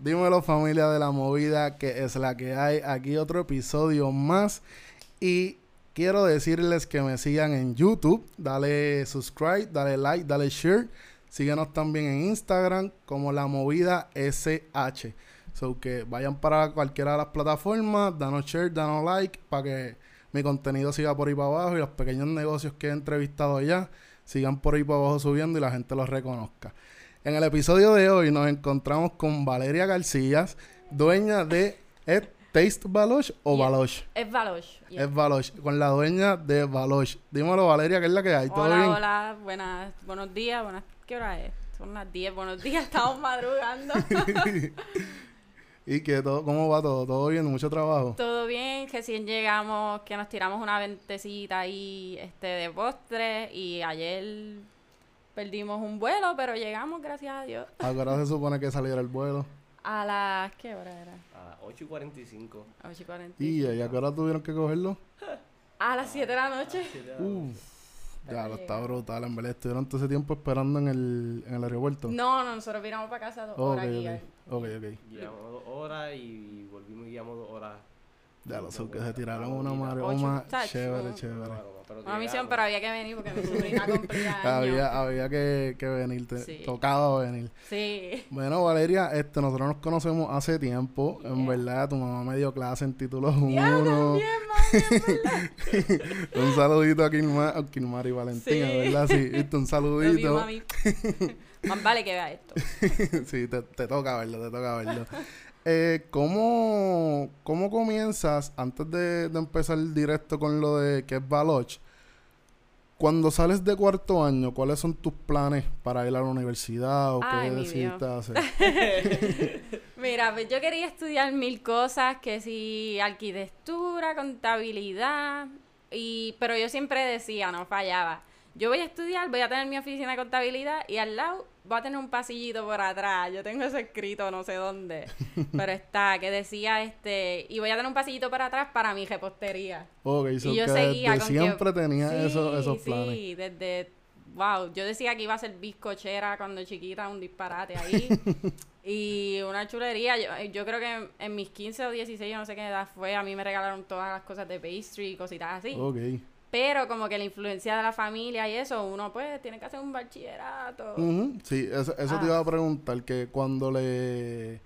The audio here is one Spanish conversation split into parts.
Dímelo familia de la movida que es la que hay. Aquí otro episodio más. Y quiero decirles que me sigan en YouTube. Dale subscribe, dale like, dale share. Síguenos también en Instagram como la movida SH. So que vayan para cualquiera de las plataformas, danos share, danos like para que mi contenido siga por ahí para abajo y los pequeños negocios que he entrevistado allá sigan por ahí para abajo subiendo y la gente los reconozca. En el episodio de hoy nos encontramos con Valeria García, dueña de ¿es Taste Baloch o Yeah. Baloch? Es Baloch. yeah. Es Baloch, con la dueña de Baloch. Dímelo Valeria, ¿qué es la que hay? ¿Todo Hola, bien? hola, buenas, buenos días, buenas, ¿qué hora es? Son las 10, buenos días, estamos madrugando. ¿Y qué todo, cómo va todo? ¿Todo bien? ¿Mucho trabajo? Todo bien, recién llegamos, que nos tiramos una ventecita ahí este, de postre y ayer perdimos un vuelo, pero llegamos, gracias a Dios. Ahora se supone que saliera el vuelo. A las, ¿qué hora era? A 8 y 45. A 8 y 40. ¿Y a qué hora tuvieron que cogerlo? A las 7 de la noche. Uf, ya lo está brutal. En verdad, estuvieron todo ese tiempo esperando en el, en el aeropuerto. No, no, nosotros viramos para casa dos Ok, horas aquí. ok. Ok, ok. Guiamos dos horas y volvimos y guiamos dos horas. Ya lo sé, Una que se tiraron una maroma chévere, chévere. Una misión, pero había que venir porque mi sobrina cumplía. Había, había que, que venir, te- Sí. tocaba venir. Sí. Bueno, Valeria, este, nosotros nos conocemos hace tiempo. En verdad, tu mamá me dio clase en títulos Ya, 1. también, mami, es verdad. Un saludito a Kilmar, y Valentina, Sí. ¿verdad? Sí, ¿viste? un Lo saludito. Más vale que vea esto. sí, te, te toca verlo, te toca verlo. Eh, ¿cómo, ¿Cómo comienzas, antes de, de empezar directo con lo de que es Baloch, cuando sales de cuarto año, ¿cuáles son tus planes para ir a la universidad o Ay, qué decidiste Dios. hacer? Mira, pues yo quería estudiar mil cosas, que si arquitectura, contabilidad, y pero yo siempre decía, no fallaba. Yo voy a estudiar, voy a tener mi oficina de contabilidad y al lado voy a tener un pasillito por atrás. Yo tengo eso escrito no sé dónde, pero está que decía este y voy a tener un pasillito para atrás para mi repostería. Ok, so Y yo que seguía desde con que- siempre tenía Sí, esos, esos planes. Sí, desde. Wow, yo decía que iba a ser bizcochera cuando chiquita, un disparate ahí. y una chulería. Yo, yo creo que en, en mis 15 o 16, yo no sé qué edad fue, a mí me regalaron todas las cosas de pastry y cositas así. Ok. Pero como que la influencia de la familia y eso, uno pues tiene que hacer un bachillerato. Ujú, Sí, eso, eso te Ah. iba a preguntar, que cuando le,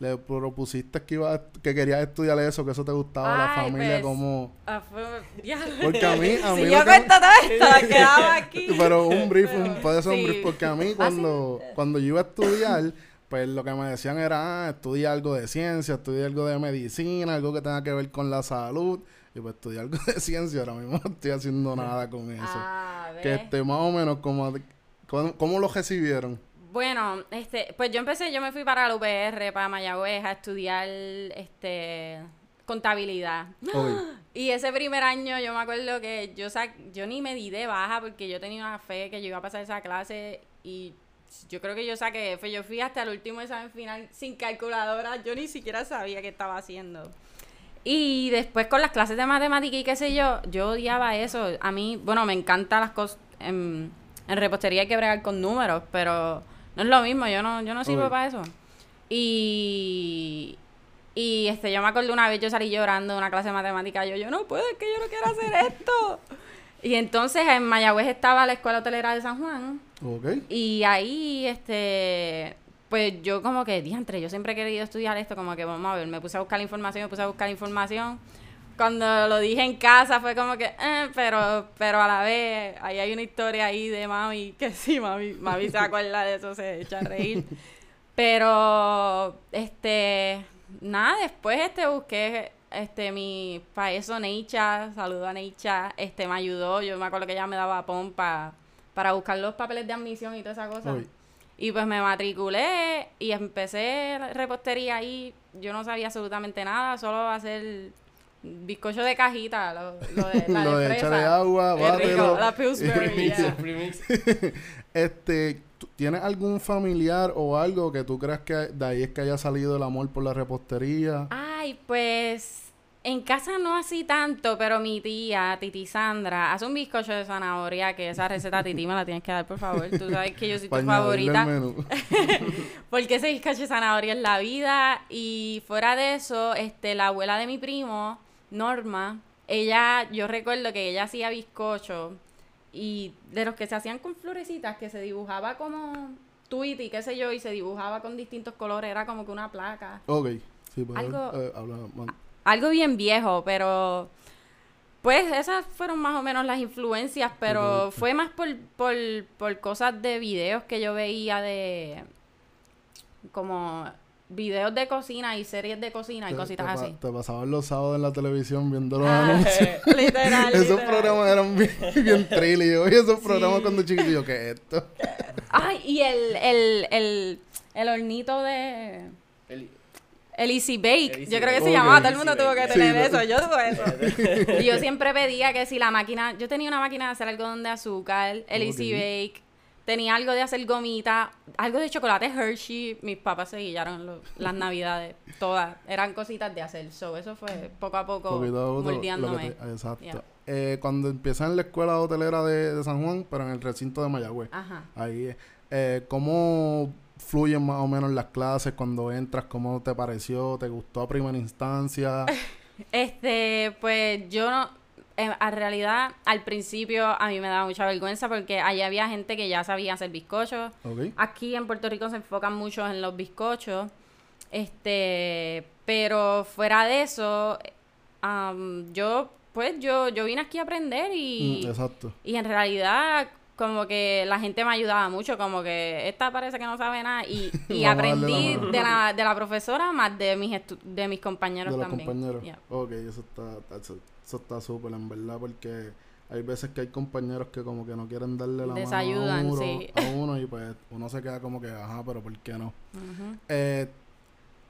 le propusiste que iba que querías estudiar eso, que eso te gustaba, la Ay, familia, pues, como... Ah, fue- diablo. Porque a mí, a mí si yo que- cuento todo esto, me quedaba aquí. Pero un brief, Pero, un- puede ser un brief, porque a mí cuando, cuando yo iba a estudiar, pues lo que me decían era, ah, estudia algo de ciencia, estudia algo de medicina, algo que tenga que ver con la salud. Y pues estudiar algo de ciencia, ahora mismo no estoy haciendo nada con eso. Ah, que este, más o menos, como, ¿cómo, cómo lo recibieron? Bueno, este, pues yo empecé, yo me fui para la UPR, para Mayagüez, a estudiar este contabilidad. Y ese primer año yo me acuerdo que yo sa yo ni me di de baja porque yo tenía una fe que yo iba a pasar esa clase y yo creo que yo saqué F. Yo fui hasta el último examen final sin calculadora, yo ni siquiera sabía qué estaba haciendo. Y después con las clases de matemática y qué sé yo, yo odiaba eso. A mí, bueno, me encantan las cosas. En, en repostería hay que bregar con números, pero no es lo mismo, yo no, yo no sirvo para eso. Y, y este, yo me acuerdo una vez yo salí llorando de una clase de matemática, yo, yo no puedo, es que yo no quiero hacer esto. Y entonces en Mayagüez estaba la Escuela Hotelera de San Juan. Ok. Y ahí, este, pues yo como que, diantre, yo siempre he querido estudiar esto, como que vamos a ver, me puse a buscar información, me puse a buscar información. Cuando lo dije en casa fue como que, eh, pero, pero a la vez, ahí hay una historia ahí de mami, que sí, mami, mami se acuerda de eso, se echa a reír. Pero, este, nada, después, este, busqué, este, mi, para eso, Neicha, saludo a Neicha, este, me ayudó, yo me acuerdo que ella me daba pompa para buscar los papeles de admisión y toda esa cosa. Y pues me matriculé y empecé repostería ahí. Yo no sabía absolutamente nada, solo hacer bizcocho de cajita, lo, lo de, la Lo de echarle agua, bátelo. La Pillsbury, yeah. Este, ¿tú- ¿tienes algún familiar o algo que tú creas que de ahí es que haya salido el amor por la repostería? Ay, pues En casa no así tanto, pero mi tía, Titi Sandra, hace un bizcocho de zanahoria, que esa receta Titi me la tienes que dar, por favor. Tú sabes que yo soy tu favorita. Porque ese bizcocho de zanahoria es la vida. Y fuera de eso, este, la abuela de mi primo, Norma, ella, yo recuerdo que ella hacía bizcocho y de los que se hacían con florecitas, que se dibujaba como Tweety, qué sé yo, y se dibujaba con distintos colores, era como que una placa. Ok, sí, pues Algo- eh, habla. Algo bien viejo, pero pues esas fueron más o menos las influencias, pero fue más por, por, por cosas de videos que yo veía de como videos de cocina y series de cocina y Te- cositas te, pa- así. Te pasaban los sábados en la televisión viendo los Ah, anuncios. literal, esos literal. programas eran bien, bien trilly. Yo vi esos programas cuando chiquito y yo, ¿qué es esto? Ay, y el, el, el, el hornito de... El- El Easy Bake. El Easy yo creo que se llamaba, todo el mundo tuvo que tener eso. Yo tuve eso. y yo siempre pedía que si la máquina, yo tenía una máquina de hacer algodón de azúcar, el Easy. Bake, tenía algo de hacer gomita, algo de chocolate Hershey. Mis papás se guillaron lo- las navidades, todas. Eran cositas de hacer. So, eso fue poco a poco Poquito moldeándome. te- exacto. Yeah. Eh, cuando empiezas en la escuela hotelera de, de San Juan, pero en el recinto de Mayagüez. Ajá. Ahí, eh, ¿cómo fluyen más o menos las clases cuando entras? ¿Cómo te pareció? ¿Te gustó a primera instancia? Este, pues yo no, en en realidad al principio a mí me daba mucha vergüenza porque allá había gente que ya sabía hacer bizcochos. Aquí en Puerto Rico se enfocan mucho en los bizcochos. Este, pero fuera de eso, yo, pues yo, yo vine aquí a aprender y, Mm, exacto. y en realidad como que la gente me ayudaba mucho, como que esta parece que no sabe nada y, y la aprendí de la, de la profesora más de mis estu- de mis compañeros de los también. compañeros. Yeah. Ok, eso está, eso, está súper, en verdad, porque hay veces que hay compañeros que como que no quieren darle la Desayudan, mano a uno, sí. a uno y pues uno se queda como que, ajá, pero ¿por qué no? Ujú. Eh,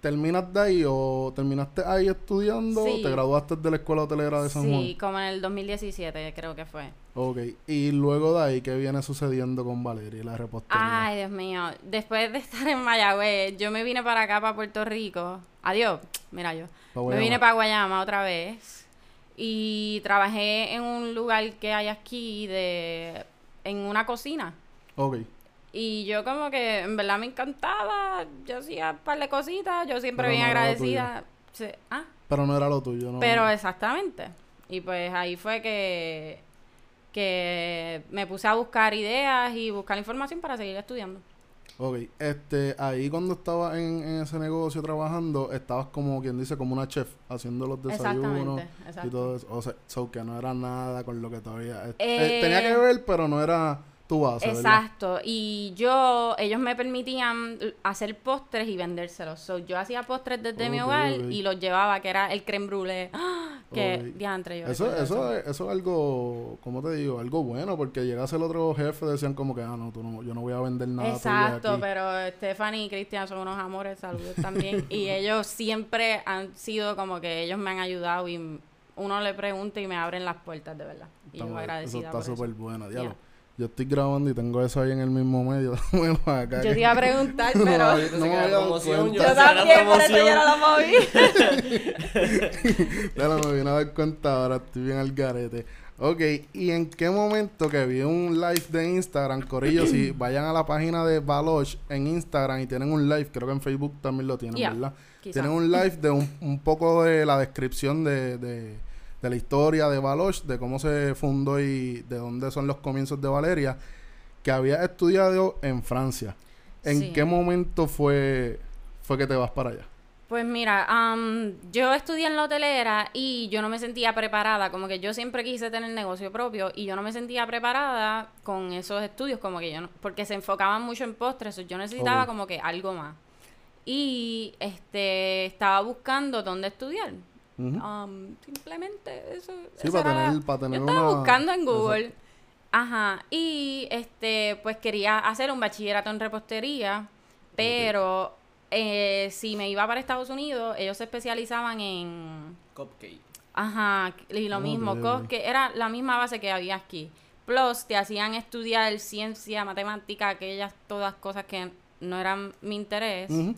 ¿Terminas de ahí o terminaste ahí estudiando? Sí. ¿Te graduaste de la escuela hotelera de San Sí, como en el 2017 creo que fue. Juan? Ok, y luego de ahí, ¿qué viene sucediendo con Valeria y la repostería? Ay, Dios mío. Después de estar en Mayagüez, yo me vine para acá, para Puerto Rico. Adiós. Mira yo. Me vine para Guayama otra vez. Y trabajé en un lugar que hay aquí de... En una cocina. Ok, Y yo como que en verdad me encantaba. Yo hacía un par de cositas. Yo siempre Pero bien no agradecida. Sí. Ah, pero no era lo tuyo, ¿no? pero exactamente. Y pues ahí fue que, que me puse a buscar ideas y buscar información para seguir estudiando. Ok, este, ahí cuando estabas en, en ese negocio trabajando, estabas como quien dice, como una chef, haciendo los desayunos y todo eso. O sea, so que no era nada con lo que todavía... eh, Eh, eh, tenía que ver, pero no era base, ¿verdad? Exacto. Y yo, ellos me permitían hacer postres y vendérselos. So, yo hacía postres desde mi hogar y los llevaba, que era el creme brûlée. ¡Ah! Que Ok. diantre yo. Eso, eso, es, eso es algo, ¿cómo te digo? Algo bueno, porque llegase el otro jefe, decían como que, ah, no, tú no, yo no voy a vender nada Exacto, aquí. pero Stephanie y Cristian son unos amores, saludos también. y ellos siempre han sido como que ellos me han ayudado y uno le pregunta y me abren las puertas, de verdad. Y yo agradecida Eso está súper bueno, diablo. Yeah. Yo estoy grabando y tengo eso ahí en el mismo medio. Dámelo acá, Yo te iba a preguntar, No, pero... no, no me había dado. Yo la también, por eso yo no lo moví. Claro, me vine a dar cuenta ahora, estoy bien al garete. Ok, ¿y en qué momento que vi un live de Instagram, Corillo? si vayan a la página de Baloch en Instagram y tienen un live, creo que en Facebook también lo tienen, Yeah, ¿verdad? quizá. Tienen un live de un, un poco de la descripción de, de, de la historia de Baloch, de cómo se fundó y de dónde son los comienzos de Valeria, que había estudiado en Francia. ¿En Sí. qué momento fue, fue que te vas para allá? Pues mira, am, yo estudié en la hotelera y yo no me sentía preparada, como que yo siempre quise tener negocio propio y yo no me sentía preparada con esos estudios, como que yo no, porque se enfocaban mucho en postres, yo necesitaba como que algo más. Y este estaba buscando dónde estudiar. Am, simplemente eso. Sí, para era la- tener, para tener yo estaba una... buscando en Google. Exacto. Ajá. Y este, pues quería hacer un bachillerato en repostería, pero eh, si me iba para Estados Unidos, ellos se especializaban en. Cupcake. Ajá, y lo mismo, que era la misma base que había aquí. Plus, te hacían estudiar ciencia, matemática, aquellas todas cosas que no eran mi interés. Ujú.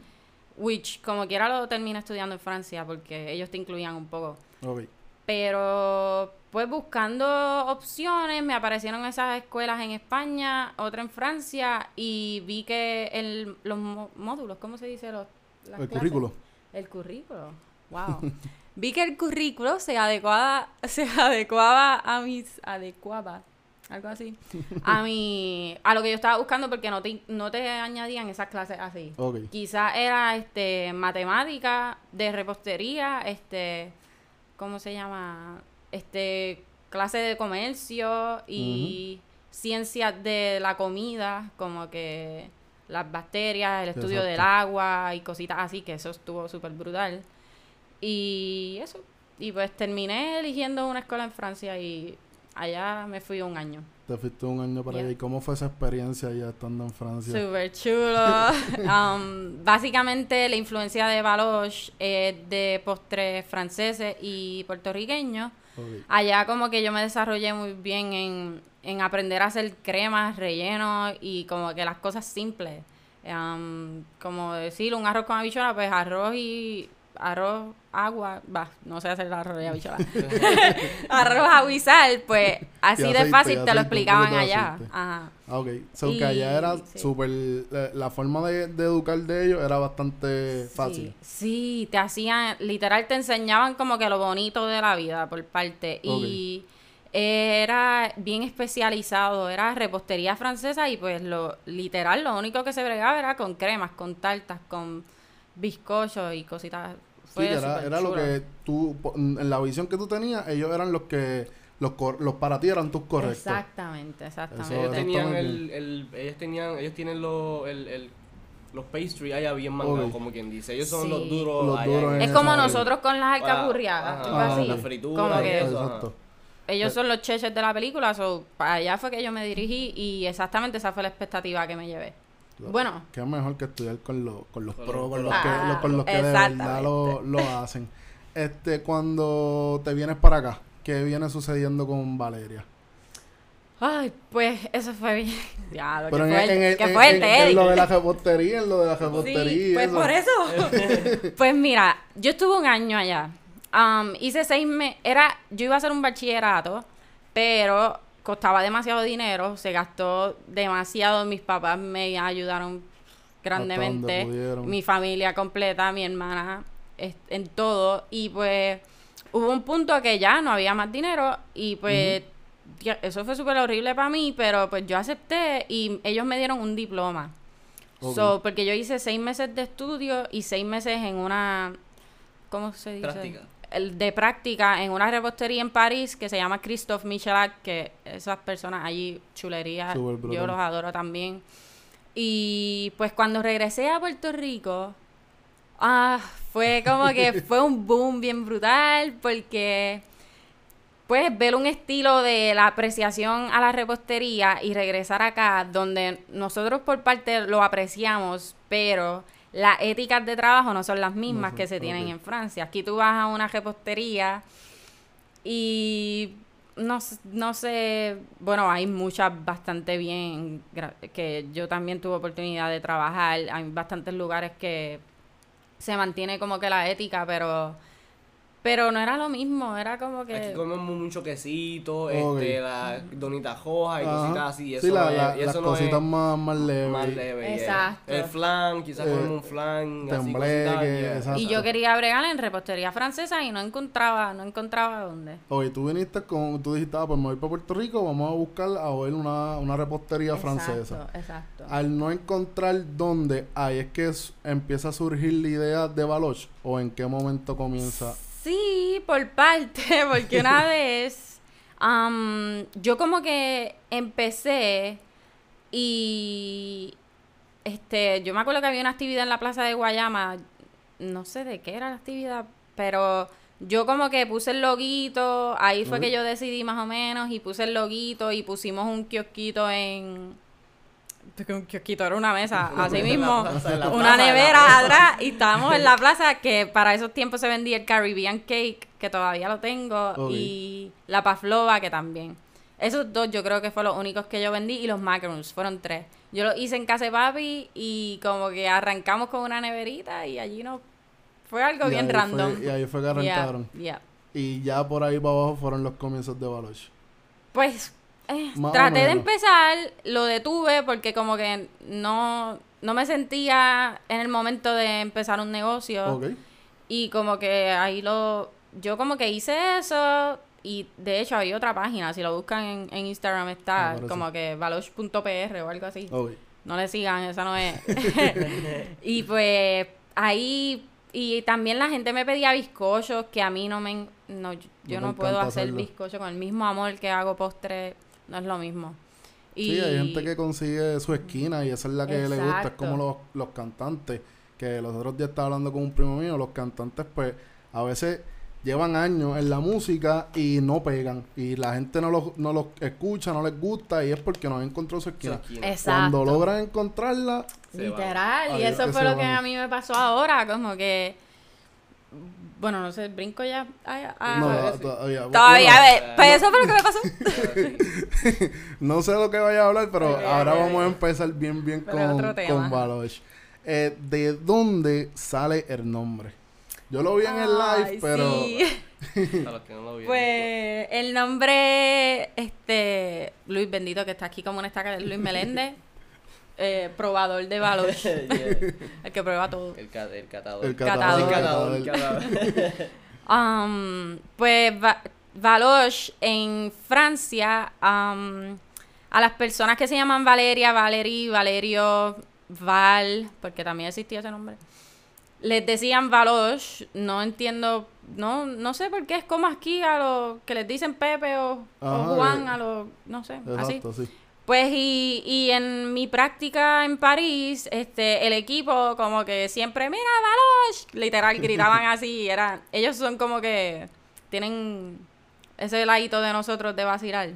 Which como quiera lo terminé estudiando en Francia porque ellos te incluían un poco. Ok. Pero pues buscando opciones me aparecieron esas escuelas en España, otra en Francia y vi que el, los módulos, ¿cómo se dice? Los, las El clases? currículo. El currículo. Wow. Vi que el currículo se adecuaba, se adecuaba a mis, adecuaba, algo así, a mi, a lo que yo estaba buscando porque no te, no te añadían esas clases así. Quizás era este matemática, de repostería, este, ¿cómo se llama? Este, clase de comercio y ciencias de la comida, como que las bacterias, el estudio del agua y cositas así, que eso estuvo súper brutal. Y eso. Y pues terminé eligiendo una escuela en Francia y allá me fui un año. Te fuiste un año para Yeah. allá. ¿Y cómo fue esa experiencia ya estando en Francia? Súper chulo. Um, básicamente la influencia de Baloche es de postres franceses y puertorriqueños. Allá como que yo me desarrollé muy bien en, en aprender a hacer cremas, rellenos y como que las cosas simples. Um, como decir un arroz con habichuela, pues arroz y arroz, agua, va, no sé hacer el arroz y habichuela. arroz, sal, pues así de aceite, fácil te lo explicaban allá. Ajá. Ah, ok. So Y- que allá era sí. súper... La, la forma de, de educar de ellos era bastante fácil. Sí, sí, te hacían, literal te enseñaban como que lo bonito de la vida por parte. Y era bien especializado, era repostería francesa y pues lo literal lo único que se bregaba era con cremas, con tartas, con bizcochos y cositas. Sí, Fue era, era lo que tú... En la visión que tú tenías, ellos eran los que... Los, cor- los para ti eran tus correctos. Exactamente, Eso exactamente. Ellos tenían el, el, ellos tenían, ellos tienen los, el, el, los pastry allá bien mangados, como quien dice. Ellos son Sí. los duros. Los duros es como nosotros con las alcapurriadas, tipo Ah, así. la fritura como que eso. Exacto. Ellos son los cheches de la película, so, para allá fue que yo me dirigí y exactamente esa fue la expectativa que me llevé. Bueno, Qué mejor que estudiar con, los con los pros, con los que, con los que de verdad lo, lo hacen. Este, cuando te vienes para acá, ¿qué viene sucediendo con Valeria? ay, pues eso fue bien. Ya, lo Pero que en, en, el- qué en- fuerte, en- en Eric. lo de la repostería, en lo de la repostería. Sí, y pues eso. por eso. pues mira, yo estuve un año allá. Am, hice seis meses. Era, yo iba a hacer un bachillerato, pero costaba demasiado dinero. Se gastó demasiado. Mis papás me ayudaron grandemente. Mi familia completa, mi hermana, en todo. Y pues hubo un punto que ya no había más dinero. Y pues ya, eso fue súper horrible para mí, pero pues yo acepté y ellos me dieron un diploma. Ok. So, porque yo hice seis meses de estudio y seis meses en una, ¿cómo se dice? Práctica. El de práctica en una repostería en París que se llama Christophe Michelak, que esas personas allí, chulería, Súper brutal. yo los adoro también. Y pues cuando regresé a Puerto Rico, ah, fue como que fue un boom bien brutal porque pues ver un estilo de la apreciación a la repostería y regresar acá donde nosotros por parte lo apreciamos, pero las éticas de trabajo no son las mismas que se tienen en Francia. Aquí tú vas a una repostería y no, no sé, bueno, hay muchas bastante bien, que yo también tuve oportunidad de trabajar, hay bastantes lugares que se mantiene como que la ética, pero pero no era lo mismo, era como que... Aquí comemos mucho quesito, Ok. este, la donita hoja y Ajá. cositas así. y sí, eso la- no es- la- y eso las no cositas es más, más leves. más leve. yeah. Exacto. El flan, quizás Eh, comemos un flan, así tembleque, cositas, yeah. exacto. Y yo quería bregar en repostería francesa y no encontraba, no encontraba dónde. Oye, tú viniste con, tú dijiste, ah, pues me voy para Puerto Rico, vamos a buscar a ver una, una repostería francesa. Exacto, exacto. Al no encontrar dónde, ahí es que empieza a surgir la idea de Baloch, o en qué momento comienza. Por parte, porque una vez am, yo como que empecé y este, yo me acuerdo que había una actividad en la plaza de Guayama, no sé de qué era la actividad, pero yo como que puse el loguito, ahí fue que yo decidí más o menos y puse el loguito y pusimos un kiosquito en un kiosquito era una mesa, así mismo, plaza, una plaza nevera atrás y estábamos en la plaza que para esos tiempos se vendía el Caribbean Cake, que todavía lo tengo, y la pavlova que también. Esos dos yo creo que fueron los únicos que yo vendí y los macaroons, fueron tres. Yo los hice en casa de papi y como que arrancamos con una neverita y allí no... Fue algo Y bien random. fue- y ahí fue que Yeah, arrancaron. yeah. Y ya por ahí para abajo fueron los comienzos de Baloch. Pues eh, traté de empezar, lo detuve porque como que no, no me sentía en el momento de empezar un negocio. Y como que ahí lo... Yo como que hice eso y de hecho había otra página, si lo buscan en, en Instagram está Aparece. como que valosh.pr o algo así. No le sigan, esa no es. y pues ahí... Y también la gente me pedía bizcochos que a mí no me... No, yo, te no puedo hacer bizcocho con el mismo amor que hago postre. No es lo mismo. Y, Sí, hay gente que consigue su esquina y esa es la que le gusta. Es como los, los cantantes, que los otros días estaba hablando con un primo mío, los cantantes pues a veces llevan años en la música y no pegan. Y la gente no los, no los escucha, no les gusta y es porque no han encontrado su esquina. Esquina. Exacto. Cuando logran encontrarla. Literal, y eso fue lo que a mí me pasó ahora, como que... Bueno, no sé, brinco ya. Ay, ay, no, ay. sí. todavía. Todavía, Bueno, a ver, pues eso fue lo que me pasó. no sé lo que vaya a hablar, pero ahora vamos a empezar bien, bien Pero con, con Baloch. Eh, ¿De dónde sale el nombre? Yo lo vi en el live, pero... sí. A no. Pues el nombre, este, Luis Bendito, que está aquí como una estaca de Luis Meléndez, eh, probador de valor, Yeah. el que prueba todo. El, ca- el catador. El Catador. Sí, catador. catador, el catador. Um, pues Va- Valoche en Francia, um, a las personas que se llaman Valeria, Valerie, Valerio, Val, porque también existía ese nombre, les decían Valoche, no entiendo, no, no sé por qué es como aquí a los que les dicen Pepe o, Juan, eh, a los, no sé, así. Sí. Pues y, y en mi práctica en París, este, el equipo como que siempre, mira, Valoche, literal, gritaban así, era, ellos son como que tienen ese ladito de nosotros de vacilar.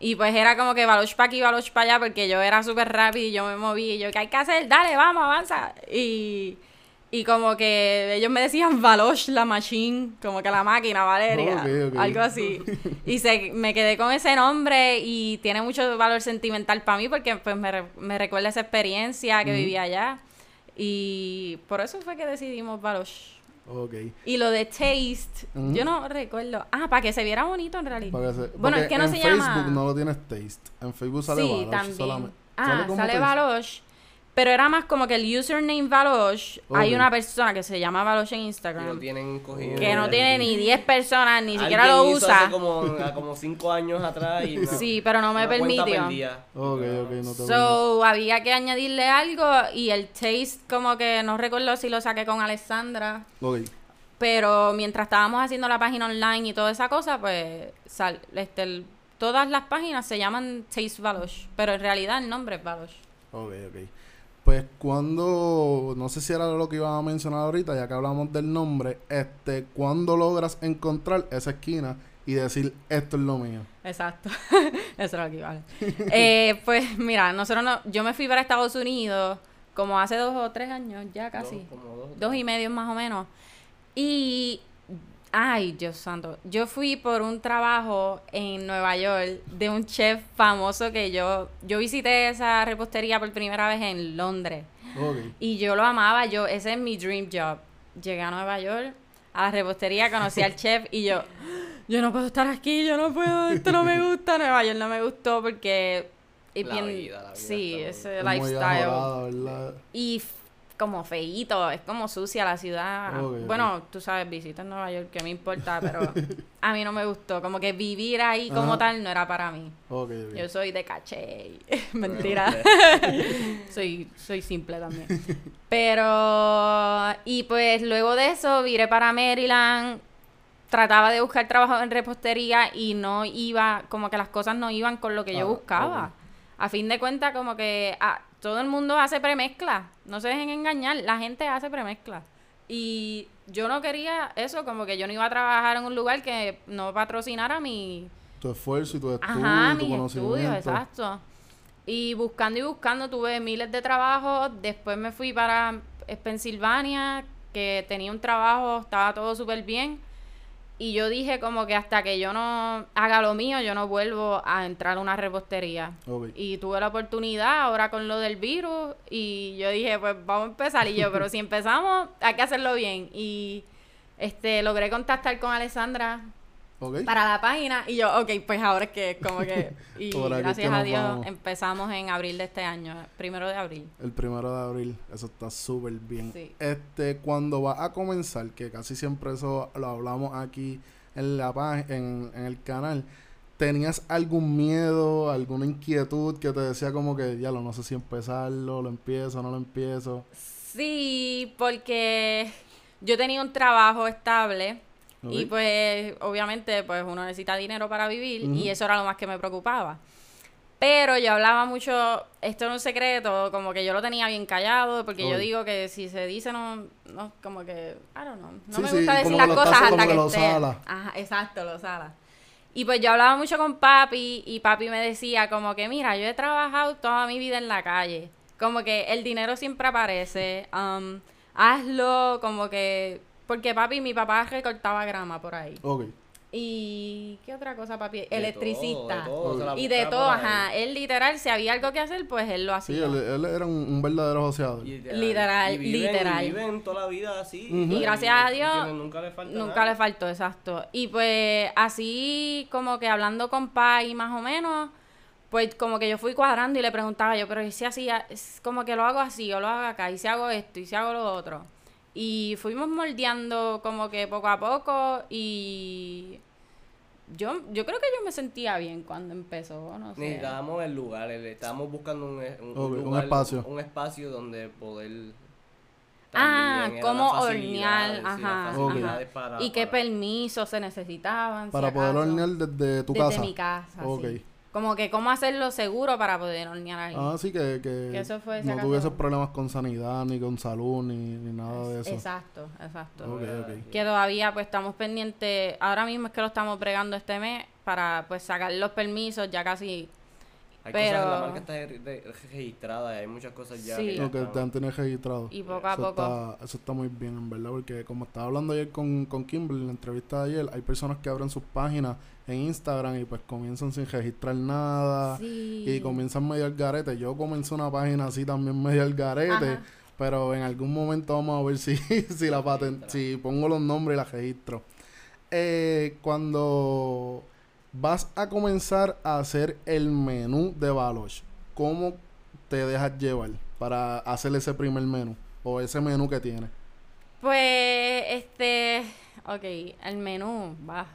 Y pues era como que Valoche para aquí, Valoche para allá, porque yo era súper rápido y yo me moví y yo, ¿qué hay que hacer? Dale, vamos, avanza. Y, y como que ellos me decían Valoche la machine, como que la máquina, Valeria, Ok, ok. algo así. Y se, me quedé con ese nombre y tiene mucho valor sentimental para mí porque pues me, me recuerda esa experiencia que Ujú. viví allá. Y por eso fue que decidimos Valoche. Ok. Y lo de Taste, yo no recuerdo. Ah, para que se viera bonito en realidad. Se- Bueno, es que no en se Facebook llama- no lo tienes taste. En Facebook sale sí, también. solamente. Ah, como sale taste. Pero era más como que el username Valoche. Hay una persona que se llama Valoche en Y lo Instagram. tienen cogido. Que no tiene ni 10 personas, ni siquiera lo hizo usa. Hace como, a como cinco años atrás y no- Sí, pero no me permitió. perdida. Ok, ok, no te So, había que añadirle algo y el taste como que no recuerdo si lo saqué con Alessandra. Ok. Pero mientras estábamos haciendo la página online y toda esa cosa, pues sal, este, el- todas las páginas se llaman Taste Valoche, pero en realidad el nombre es Valoche. Ok, ok. Pues cuando, no sé si era lo que iba a mencionar ahorita, ya que hablamos del nombre, este, ¿cuándo logras encontrar esa esquina y decir, esto es lo mío? Exacto, eso es lo que iba a. Eh, pues mira, nosotros no, yo me fui para Estados Unidos como hace dos o tres años, ya casi. Dos, como dos. dos y medio más o menos. Y, ay, Dios santo, yo fui por un trabajo en Nueva York de un chef famoso que yo, yo visité esa repostería por primera vez en Londres. Ok. Y yo lo amaba, yo, ese es mi dream job. Llegué a Nueva York, a la repostería, conocí al chef y yo, yo no puedo estar aquí, yo no puedo, esto no me gusta, Nueva York no me gustó porque... es La bien- vida, la vida sí, ese lifestyle. ¿verdad? Y como feíto, es como sucia la ciudad. Bueno, tú sabes, visita en Nueva York, que me importa, pero a mí no me gustó. Como que vivir ahí como Ajá. tal no era para mí. Yo soy de caché. Mentira. soy, soy simple también. Pero, y pues luego de eso viré para Maryland. Trataba de buscar trabajo en repostería y no iba, como que las cosas no iban con lo que Ah, yo buscaba. ok. A fin de cuentas, como que ah, todo el mundo hace premezcla. No se dejen engañar, la gente hace premezcla. Y yo no quería eso, como que yo no iba a trabajar en un lugar que no patrocinara mi, Tu esfuerzo y tu estudio, Ajá, tu mis conocimiento. estudios, exacto. Y buscando y buscando tuve miles de trabajos. Después me fui para Pensilvania, que tenía un trabajo, estaba todo súper bien. Y yo dije como que hasta que yo no haga lo mío, yo no vuelvo a entrar a una repostería. Y tuve la oportunidad ahora con lo del virus y yo dije, pues vamos a empezar. Y yo, pero si empezamos, hay que hacerlo bien. Y este logré contactar con Alessandra Para la página y yo, ok, pues ahora es que como que... Y gracias que a Dios vamos. empezamos en abril de este año, primero de abril. El primero de abril, eso está súper bien. Sí. Este, cuando va a comenzar, que casi siempre eso lo hablamos aquí en la en, en el canal, ¿tenías algún miedo, alguna inquietud que te decía como que, ya lo no sé si empezarlo, lo empiezo, no lo empiezo? Sí, porque yo tenía un trabajo estable y pues obviamente pues uno necesita dinero para vivir y eso era lo más que me preocupaba. Pero yo hablaba mucho, esto es un secreto, como que yo lo tenía bien callado, porque yo digo que si se dice no, no, como que, I don't know, no Sí, me sí, gusta decir las cosas hasta que que lo esté. sala. Ajá, exacto, lo sala. Y pues yo hablaba mucho con papi y papi me decía como que, mira, yo he trabajado toda mi vida en la calle. Como que el dinero siempre aparece. um, hazlo, como que... Porque papi, mi papá recortaba grama por ahí. Ok. Y... ¿Qué otra cosa, papi? De Electricista. todo, de todo, la y de todo, ajá. Él literal, si había algo que hacer, pues él lo Sí, hacía. él, él era un, un verdadero joseador. Literal, y viven, literal. Y viven toda la vida así. Y gracias a Dios. Nunca le falta Nunca nada. le faltó, exacto. Y pues así como que hablando con Pai más o menos, pues como que yo fui cuadrando y le preguntaba yo, pero ¿y si así, es como que lo hago así, o lo hago acá, y si hago esto, y si hago lo otro? Y fuimos moldeando como que poco a poco y yo, yo creo que yo me sentía bien cuando empezó, no sé. Necesitábamos el lugar, el- estábamos buscando un, un, Ok, un lugar, espacio. Un espacio donde poder. Ah, cómo hornear, sí, ajá, para- y qué permisos se necesitaban. si Para poder acaso. hornear desde tu Desde casa. mi casa, Ok. sí. Como que cómo hacerlo seguro para poder hornear ahí. Ah, sí, que, que, Que eso fue, no tuvieses problemas con sanidad, ni con salud, ni, ni nada de eso. Exacto, exacto. Ok, ok. Que todavía pues estamos pendientes, ahora mismo es que lo estamos bregando este mes para pues sacar los permisos, ya casi Hay pero- cosas, la marca está re- re- registrada y hay muchas cosas ya. Sí. que ya Lo que están- te han tenido registrado. y poco a eso poco. Está, eso está muy bien, en verdad, porque como estaba hablando ayer con, con Kimberly en la entrevista de ayer, hay personas que abren sus páginas en Instagram y pues comienzan sin registrar nada Sí. y comienzan medio al garete. Yo comencé una página así también medio al garete, Ajá. pero en algún momento vamos a ver si, si la paten, si pongo los nombres y la registro. Eh, cuando vas a comenzar a hacer el menú de Baloch, ¿cómo te dejas llevar para hacer ese primer menú o ese menú que tienes? Pues, este, ok, el menú, va.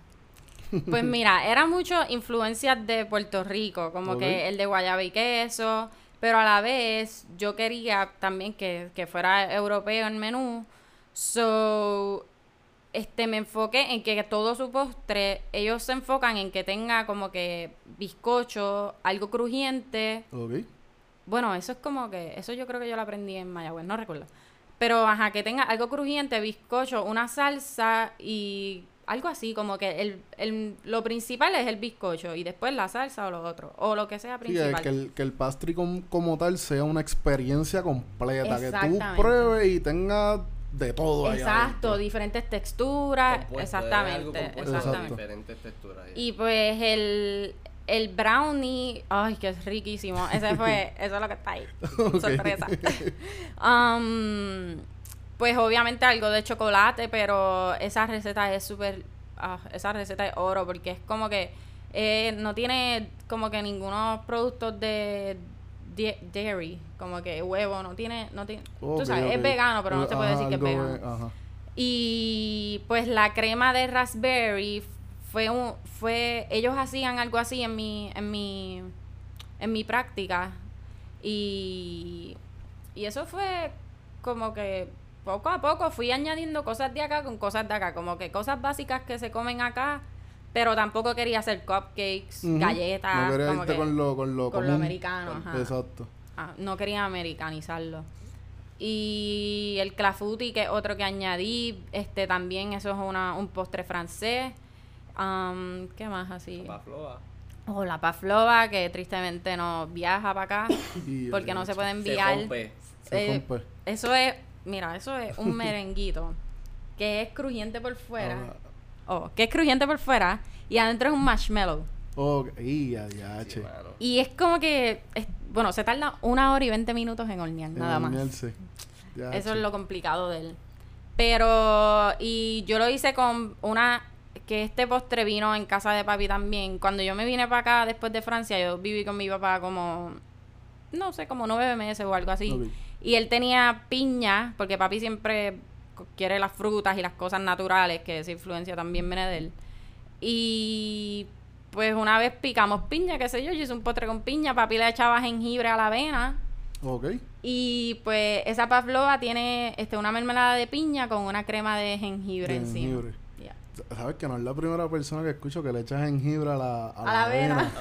Pues mira, era mucho influencias de Puerto Rico, como que el de guayaba y queso, pero a la vez yo quería también que, que fuera europeo el menú. So, este, me enfoqué en que todo su postre, ellos se enfocan en que tenga como que bizcocho, algo crujiente, Ok. bueno, eso es como que, eso yo creo que yo lo aprendí en Mayagüez, no recuerdo. Pero, ajá, que tenga algo crujiente, bizcocho, una salsa y algo así, como que el, el, lo principal es el bizcocho y después la salsa o lo otro, o lo que sea Sí, que, principal. que el, que el pastry com- como tal sea una experiencia completa, que tú pruebes y tenga de todo ahí Exacto, adentro. diferentes texturas, compuesto, exactamente, exactamente. diferentes texturas. Y pues el, el brownie, ay, que es riquísimo. Ese fue, eso es lo que está ahí. Sorpresa. Um, pues obviamente algo de chocolate, pero esa receta es súper, ah, esa receta es oro porque es como que eh, no tiene como que ningunos productos de dairy, como que huevo, no tiene, no tiene, Ok, tú sabes, es vegano, pero no se puede Ajá, decir que es vegano. ajá. Y pues la crema de raspberry fue un, fue, ellos hacían algo así en mi, en mi, en mi práctica. Y, y eso fue como que poco a poco fui añadiendo cosas de acá con cosas de acá, como que cosas básicas que se comen acá, pero tampoco quería hacer cupcakes, galletas, No quería como irte que con lo, con lo con lo común. americano, ajá. Exacto. Ah, no quería americanizarlo. Y el clafouti, que es otro que añadí, este también, eso es una, un postre francés. ¿Qué más así? Pavlova. O la pavlova, que tristemente no viaja para acá, porque no se puede Se enviar. rompe. Se Eh, rompe. eso es, mira, eso es un merenguito, que es crujiente por fuera. Oh, que es crujiente por fuera y adentro es un marshmallow. Oh, y Sí. Y es como que, es- bueno, se tarda una hora y 20 minutos en hornear, nada más. Hornearse. Diache. Eso es lo complicado de él. Pero, y yo lo hice con una, que este postre vino en casa de papi también. Cuando yo me vine para acá después de Francia, yo viví con mi papá como, no sé, como nueve meses o algo así. Y él tenía piña, porque papi siempre quiere las frutas y las cosas naturales, que esa influencia también viene de él. Y pues una vez picamos piña, qué sé yo, yo hice un postre con piña, papi le echaba jengibre a la avena. Ok. Y pues esa pavlova tiene este, una mermelada de piña con una crema de jengibre De encima. jengibre. Ya. ¿Sabes que no es la primera persona que escucho que le echa jengibre a la, A la avena.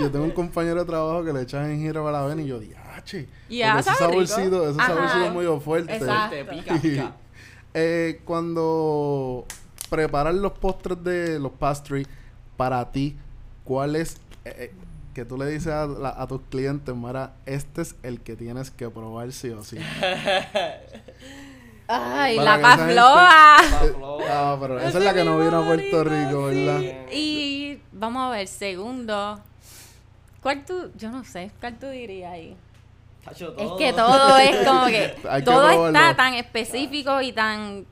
Yo tengo un compañero de trabajo que le echa jengibre a la avena y yo, diache. Y ese sabe rico. saborcito, ese Ajá. saborcito es muy fuerte. Exacto. Te pica, pica. Eh, cuando preparan los postres de los pastry para ti, ¿cuál es eh, eh, que tú le dices a, la- a tus clientes, Mara, este es el que tienes que probar sí o sí? Ay, Para la gente- pavlova. Pavlova. Ah, pero esa es la que no vino a Puerto Rico, sí. ¿verdad? Y vamos a ver, segundo. ¿Cuál tú? Yo no sé, ¿cuál tú dirías ahí? Tacho, Es que todo es como que todo probarlo. está tan específico y tan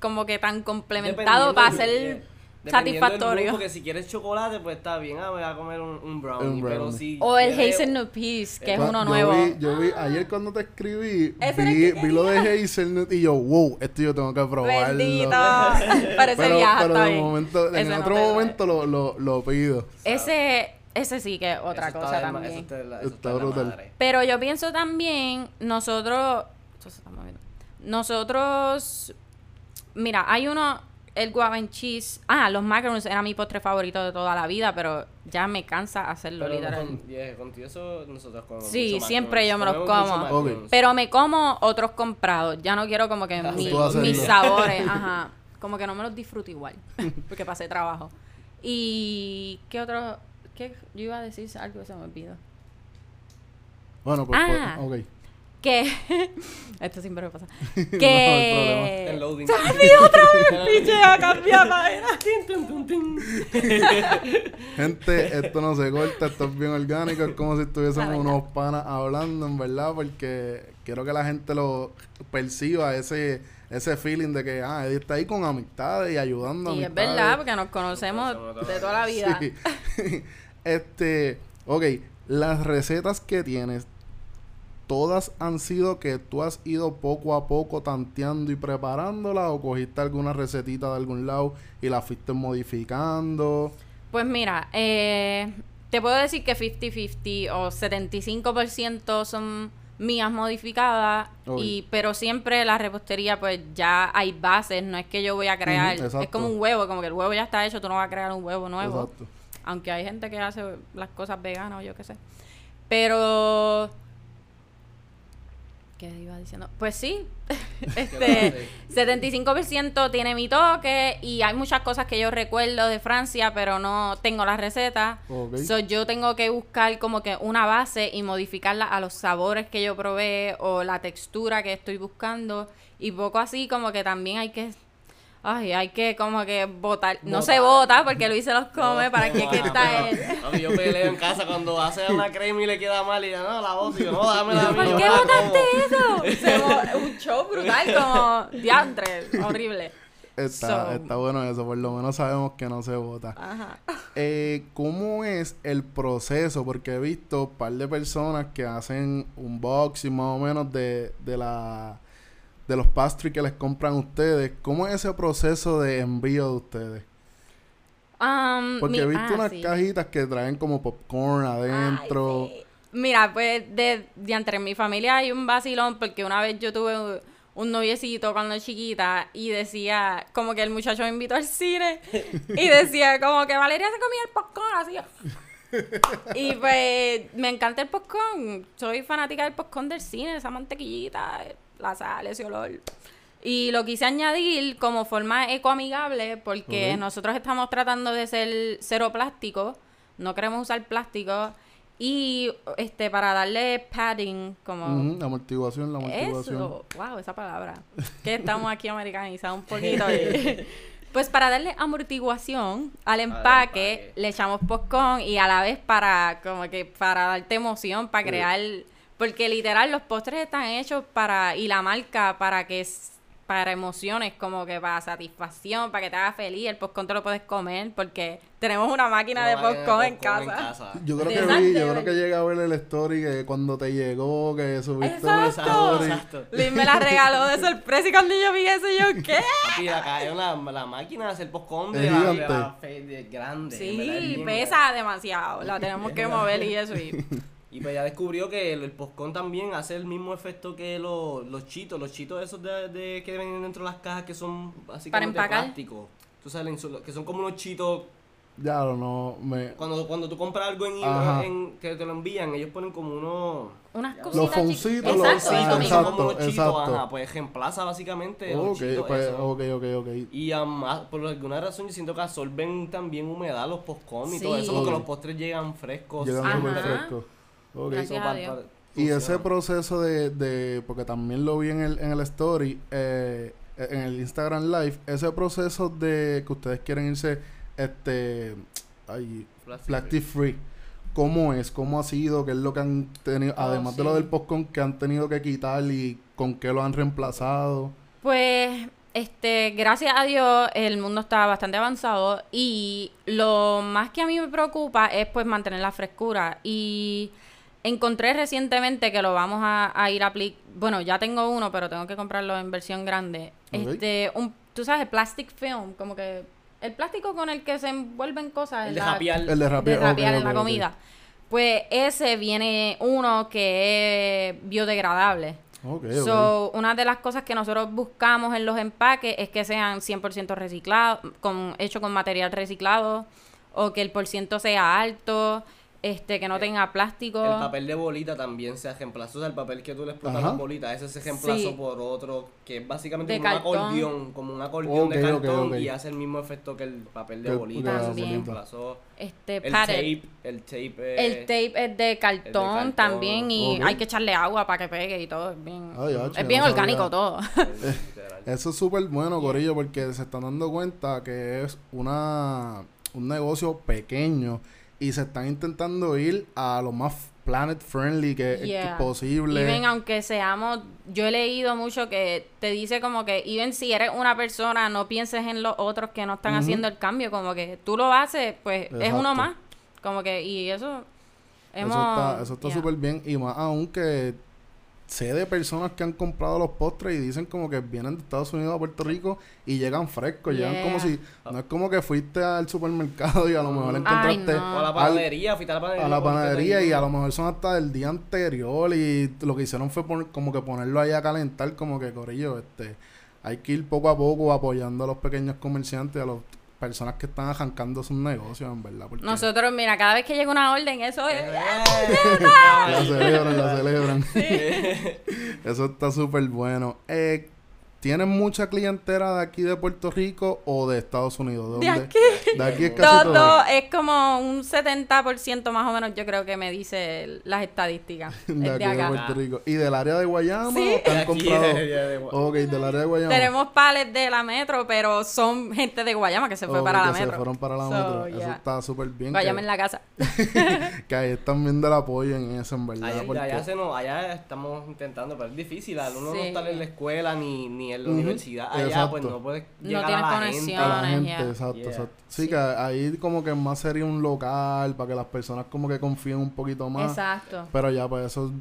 como que tan complementado para ser eh, satisfactorio. grupo, Porque si quieres chocolate, pues está bien. Ah, voy a comer un, un brownie. Un Pero si O el quieres- hazelnut peas, que es uno yo nuevo. Vi, yo vi, ayer cuando te escribí, vi, vi lo de Hazelnut y yo, wow, esto yo tengo que probarlo. Bendito. Pero ese Pero, viaja pero de momento, en Ese otro momento lo, lo, lo pido. Ese, ese sí que es otra Eso cosa también. Eso está, de la- Está eso está de la brutal. madre. Pero yo pienso también, nosotros. Nosotros. Mira, hay uno. El guava and cheese. Ah, los macarons era mi postre favorito de toda la vida, pero ya me cansa hacerlo, Pero literal. con, yeah, contigo eso nosotros comemos Sí, mucho siempre yo me los como. Pero me como otros comprados. Ya no quiero como que Ah, mi- mis sabores. Ajá. Como que no me los disfruto igual. Porque pasé trabajo. Y. ¿Qué otro? Yo iba a decir algo, se me olvidó. Bueno, pues, Ah. pues, ok. Que. Esto siempre me pasa. No, el Que. El loading. Olvidó otra vez, piche, a cambiar tin. Gente, esto no se corta, esto es bien orgánico, es como si estuviésemos unos panas hablando, en verdad, porque quiero que la gente lo perciba, ese ese feeling de que, ah, Eddie está ahí con amistades y ayudando a Y es verdad, porque nos conocemos de toda la vida. Sí. Este, ok, las recetas que tienes, todas han sido que tú has ido poco a poco tanteando y preparándolas o cogiste alguna recetita de algún lado y la fuiste modificando. Pues mira, eh, te puedo decir que 50-50 o 75% son mías modificadas, y, pero siempre la repostería pues ya hay bases, no es que yo voy a crear, es como un huevo, como que el huevo ya está hecho, tú no vas a crear un huevo nuevo. Exacto. Aunque hay gente que hace las cosas veganas o yo qué sé. Pero... ¿Qué iba diciendo? Pues sí. este, 75% tiene mi toque y hay muchas cosas que yo recuerdo de Francia, pero no tengo la receta. Ok. So, yo tengo que buscar como que una base y modificarla a los sabores que yo probé o la textura que estoy buscando. Y poco así como que también hay que... Ay, hay que como que botar. No se bota porque Luis se los come para que, que está él. Papi, yo peleo en casa cuando hace una crema y le queda mal y ya no, la boto y yo, no, dámela a mí. ¿Por yo qué la como". eso? Se un show brutal como diantre, horrible. Está, So- está bueno eso, por lo menos sabemos que no se vota. Ajá. Eh, ¿Cómo es el proceso? Porque he visto un par de personas que hacen un boxing más o menos de, de la de los pastry que les compran ustedes. ¿Cómo es ese proceso de envío de ustedes? Um, Porque mi- he visto ah, unas sí. cajitas que traen como popcorn adentro. Ay, sí. Mira, pues de, de entre mi familia hay un vacilón porque una vez yo tuve un, un noviecito cuando chiquita y decía, como que el muchacho me invitó al cine y decía como que Valeria se comía el popcorn así. y pues me encanta el popcorn. Soy fanática del popcorn del cine, esa mantequillita, la sal, ese olor. Y lo quise añadir como forma ecoamigable porque nosotros estamos tratando de ser cero plástico, no queremos usar plástico y este para darle padding como Ujú, la amortiguación, la amortiguación. eso, wow, esa palabra. Que estamos aquí americanizados un poquito. y- Pues para darle amortiguación al empaque, empaque. le echamos popcorn y a la vez para como que para darte emoción, para crear porque literal los postres están hechos para y la marca para que es para emociones, como que para satisfacción, para que te haga feliz, el popcorn te lo puedes comer porque tenemos una máquina de Una máquina popcorn en casa. Yo creo que vi, yo creo que llegué a ver el story que cuando te llegó, que subiste Exacto. story. Exacto. Luis me la regaló de sorpresa y cuando yo vi eso yo, ¿qué? Papi, acá es la, la máquina de hacer postcón de Es la, de la fe- de grande. en verdad, Sí, pesa demasiado, la tenemos que mover y eso y Y pues ya descubrió que el, el postcón también hace el mismo efecto que los, los chitos, los chitos esos de, de- que vienen dentro de las cajas que son básicamente empacar. plástico. Tú sabes, que son como unos chitos. Ya no, me... Cuando, cuando tú compras algo en, en que te lo envían, ellos ponen como unos. unas Los cositas foncitos, chiquitas. los- Exacto, son como unos exacto, chitos, exacto. ajá, pues reemplaza básicamente los Ok, chitos pues, ok, ok, ok. Y um, por alguna razón yo siento que absorben también humedad los postcón y todo Sí. eso, porque los postres llegan frescos. Llegan súper frescos. Gracias. A Dios. Y ese proceso de, de, porque también lo vi en el, en el story, eh, en el Instagram Live, ese proceso de que ustedes quieren irse, este, ay, Plastic plastic free, ¿cómo es? ¿Cómo ha sido? ¿Qué es lo que han tenido, Oh, además de lo del popcorn, que han tenido que quitar y con qué lo han reemplazado? Pues, este, gracias a Dios, el mundo está bastante avanzado y lo más que a mí me preocupa es pues mantener la frescura y encontré recientemente que lo vamos a, a ir a aplicar, bueno, ya tengo uno, pero tengo que comprarlo en versión grande. Ok. Este, un, tú sabes, plastic film, como que el plástico con el que se envuelven cosas. El de rapear. El de de rapear, en la comida. Pues ese viene uno que es biodegradable. Ok, ok. So, una de las cosas que nosotros buscamos en los empaques es que sean 100% reciclados, con, hecho con material reciclado, o que el porciento sea alto, este, que no tenga plástico. El papel de bolita también se reemplazó. O sea, el papel que tú le explotas las bolitas, ese se reemplazó Sí. por otro que es básicamente De como cartón. un acordeón, como un acordeón de cartón y hace el mismo efecto que el papel de bolita. que Se También. reemplazó. Este, El padded. tape, el tape. eh, El tape es de cartón, cartón. también y hay que echarle agua para que pegue y todo. Es bien, Ay, acho, es bien no orgánico sabía. todo. Eso es súper bueno, Corillo, porque se están dando cuenta que es una un negocio pequeño y se están intentando ir a lo más planet friendly que Yeah. posible. Y ven, aunque seamos, yo he leído mucho que te dice como que, even si eres una persona, no pienses en los otros que no están Ujú. haciendo el cambio, como que tú lo haces, pues es Exacto. uno más. Como que, y eso hemos... Eso está eso está yeah. súper bien y más aún que sé de personas que han comprado los postres y dicen como que vienen de Estados Unidos a Puerto Rico y llegan frescos, llegan como si no es como que fuiste al supermercado y a lo mejor Ay, encontraste no. O a la al- panadería, fuiste a la panadería. a la panadería y a lo mejor son hasta del día anterior y lo que hicieron fue poner- como que ponerlo ahí a calentar como que corillo este hay que ir poco a poco apoyando a los pequeños comerciantes a las personas que están arrancando sus negocios en verdad porque Nosotros, mira, cada vez que llega una orden, eso es... la celebran la celebran. Eso está súper bueno eh, ¿Tienen mucha clientela de aquí de Puerto Rico o de Estados Unidos? De dónde? aquí. De aquí es casi Todo todo. es como un 70% más o menos, yo creo que me dice las estadísticas. De Es de aquí de acá. Puerto Rico. ¿Y del área de Guayama? Sí. ¿o te han De aquí, comprado? de- de- de- Ok, del área de Guayama. Tenemos pales de la metro, pero son gente de Guayama que se fue Ok, para la que metro. Se fueron para la So, metro. Eso yeah. está súper bien. Guayama que, en la casa. que ahí están viendo el apoyo en eso, en verdad. Allá, porque- allá, se nos- allá estamos intentando, pero es difícil. Al uno Sí. no estar en la escuela ni, ni en la universidad. Allá, exacto. pues no puedes No llegar tienes a la conexión. gente. exacto, Yeah. exacto. Sí, Sí. que ahí como que más sería un local para que las personas como que confíen un poquito más. Exacto. Pero ya, pues eso es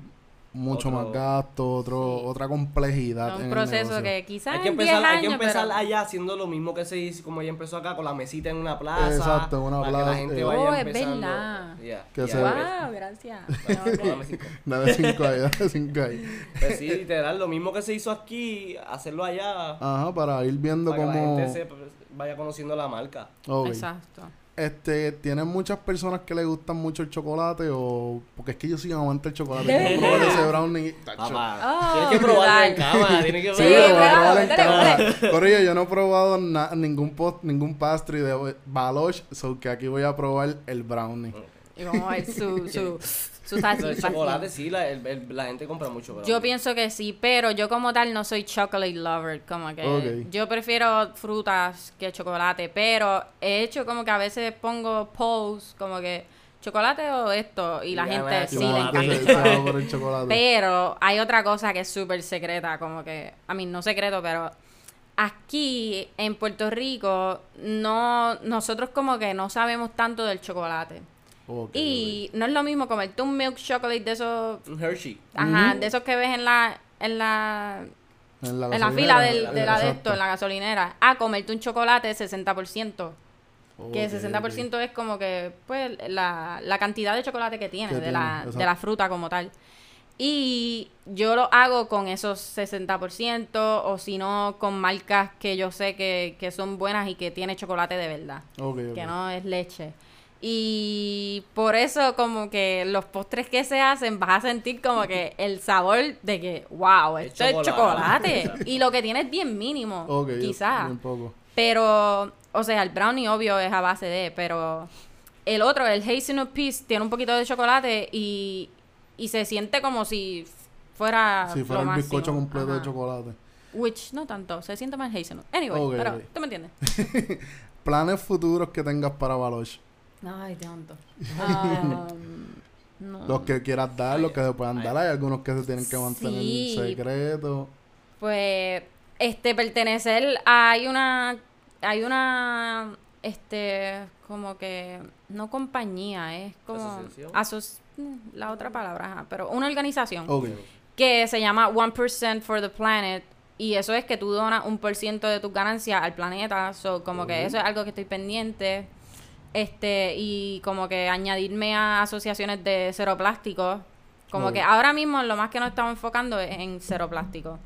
mucho Otro- más gasto, otro, Sí. otra complejidad. Es en un el proceso negocio. que quizás Hay que en 10 empezar, hay años, que empezar pero... allá haciendo lo mismo que se hizo, como ella empezó acá, con la mesita en una plaza. Exacto, en una para plaza, Que la gente eh. vaya Oh, es empezando. verdad. Yeah, Que yeah, se- pues, Wow, gracias. dame cinco. Ahí, dale cinco ahí. Pues sí, literal, lo mismo que se hizo aquí, hacerlo allá. Ajá, para ir viendo para que la cómo... gente se vaya conociendo la marca. Ok. Exacto. Este, ¿tienen muchas personas que les gustan mucho el chocolate o...? Porque es que yo soy amante del chocolate. Quiero probar ese brownie. Papá, Oh, tienes que probarlo en cámara, tienes que Sí, Sí, lo voy a claro, probar en cámara. Corillo, yo no he probado na- ningún post, ningún pastry de Baloche, so que aquí voy a probar el brownie. Y vamos a ver su, su, Pero el chocolate sí, la, el- el- la gente compra mucho. brownie. Yo pienso que sí, pero yo como tal no soy chocolate lover, como que yo prefiero frutas que chocolate, pero he hecho como que a veces pongo polls como que chocolate o esto y la Y gente sí le chocolate. encanta. se- se va por el chocolate. Pero hay otra cosa que es súper secreta, como que, a mí no secreto, pero aquí en Puerto Rico no nosotros como que no sabemos tanto del chocolate. Y no es lo mismo comerte un milk chocolate de esos, Un Hershey. ajá, de esos que ves en la en la. En la, en la gasolinera, fila del- de la de esto, en la gasolinera, a comerte un chocolate de 60%. Que Ok, 60% es como que, pues, la, la cantidad de chocolate que tiene, Que de, la, de la fruta como tal. Y yo lo hago con esos 60%, o si no, con marcas que yo sé que, que son buenas y que tiene chocolate de verdad, ok, ok. que no es leche. Y por eso como que los postres que se hacen vas a sentir como que el sabor de que, wow, Es esto es chocolate. y lo que tiene es bien mínimo, quizás. Pero, o sea, el brownie obvio es a base de, pero el otro, el hazelnut piece, tiene un poquito de chocolate y, y se siente como si fuera Si fuera lo el bizcocho completo de chocolate. Which no tanto, se siente más hazelnut. Anyway, pero ok. tú me entiendes. Planes futuros que tengas para Baloch. Ay, tanto. Um, no. Los que quieras dar, los que se puedan ay. dar. Hay algunos que se tienen que mantener Sí. secretos. Pues, este, pertenecer, hay una, hay una, este, como que, no compañía, es como, ¿Asociación? asoci- la otra palabra, ajá, pero una organización Ok. que se llama 1% for the Planet y eso es que tú donas un por ciento de tus ganancias al planeta, so, como que eso es algo que estoy pendiente, este, y como que añadirme a asociaciones de cero plástico, como que ahora mismo lo más que nos estamos enfocando es en cero plástico.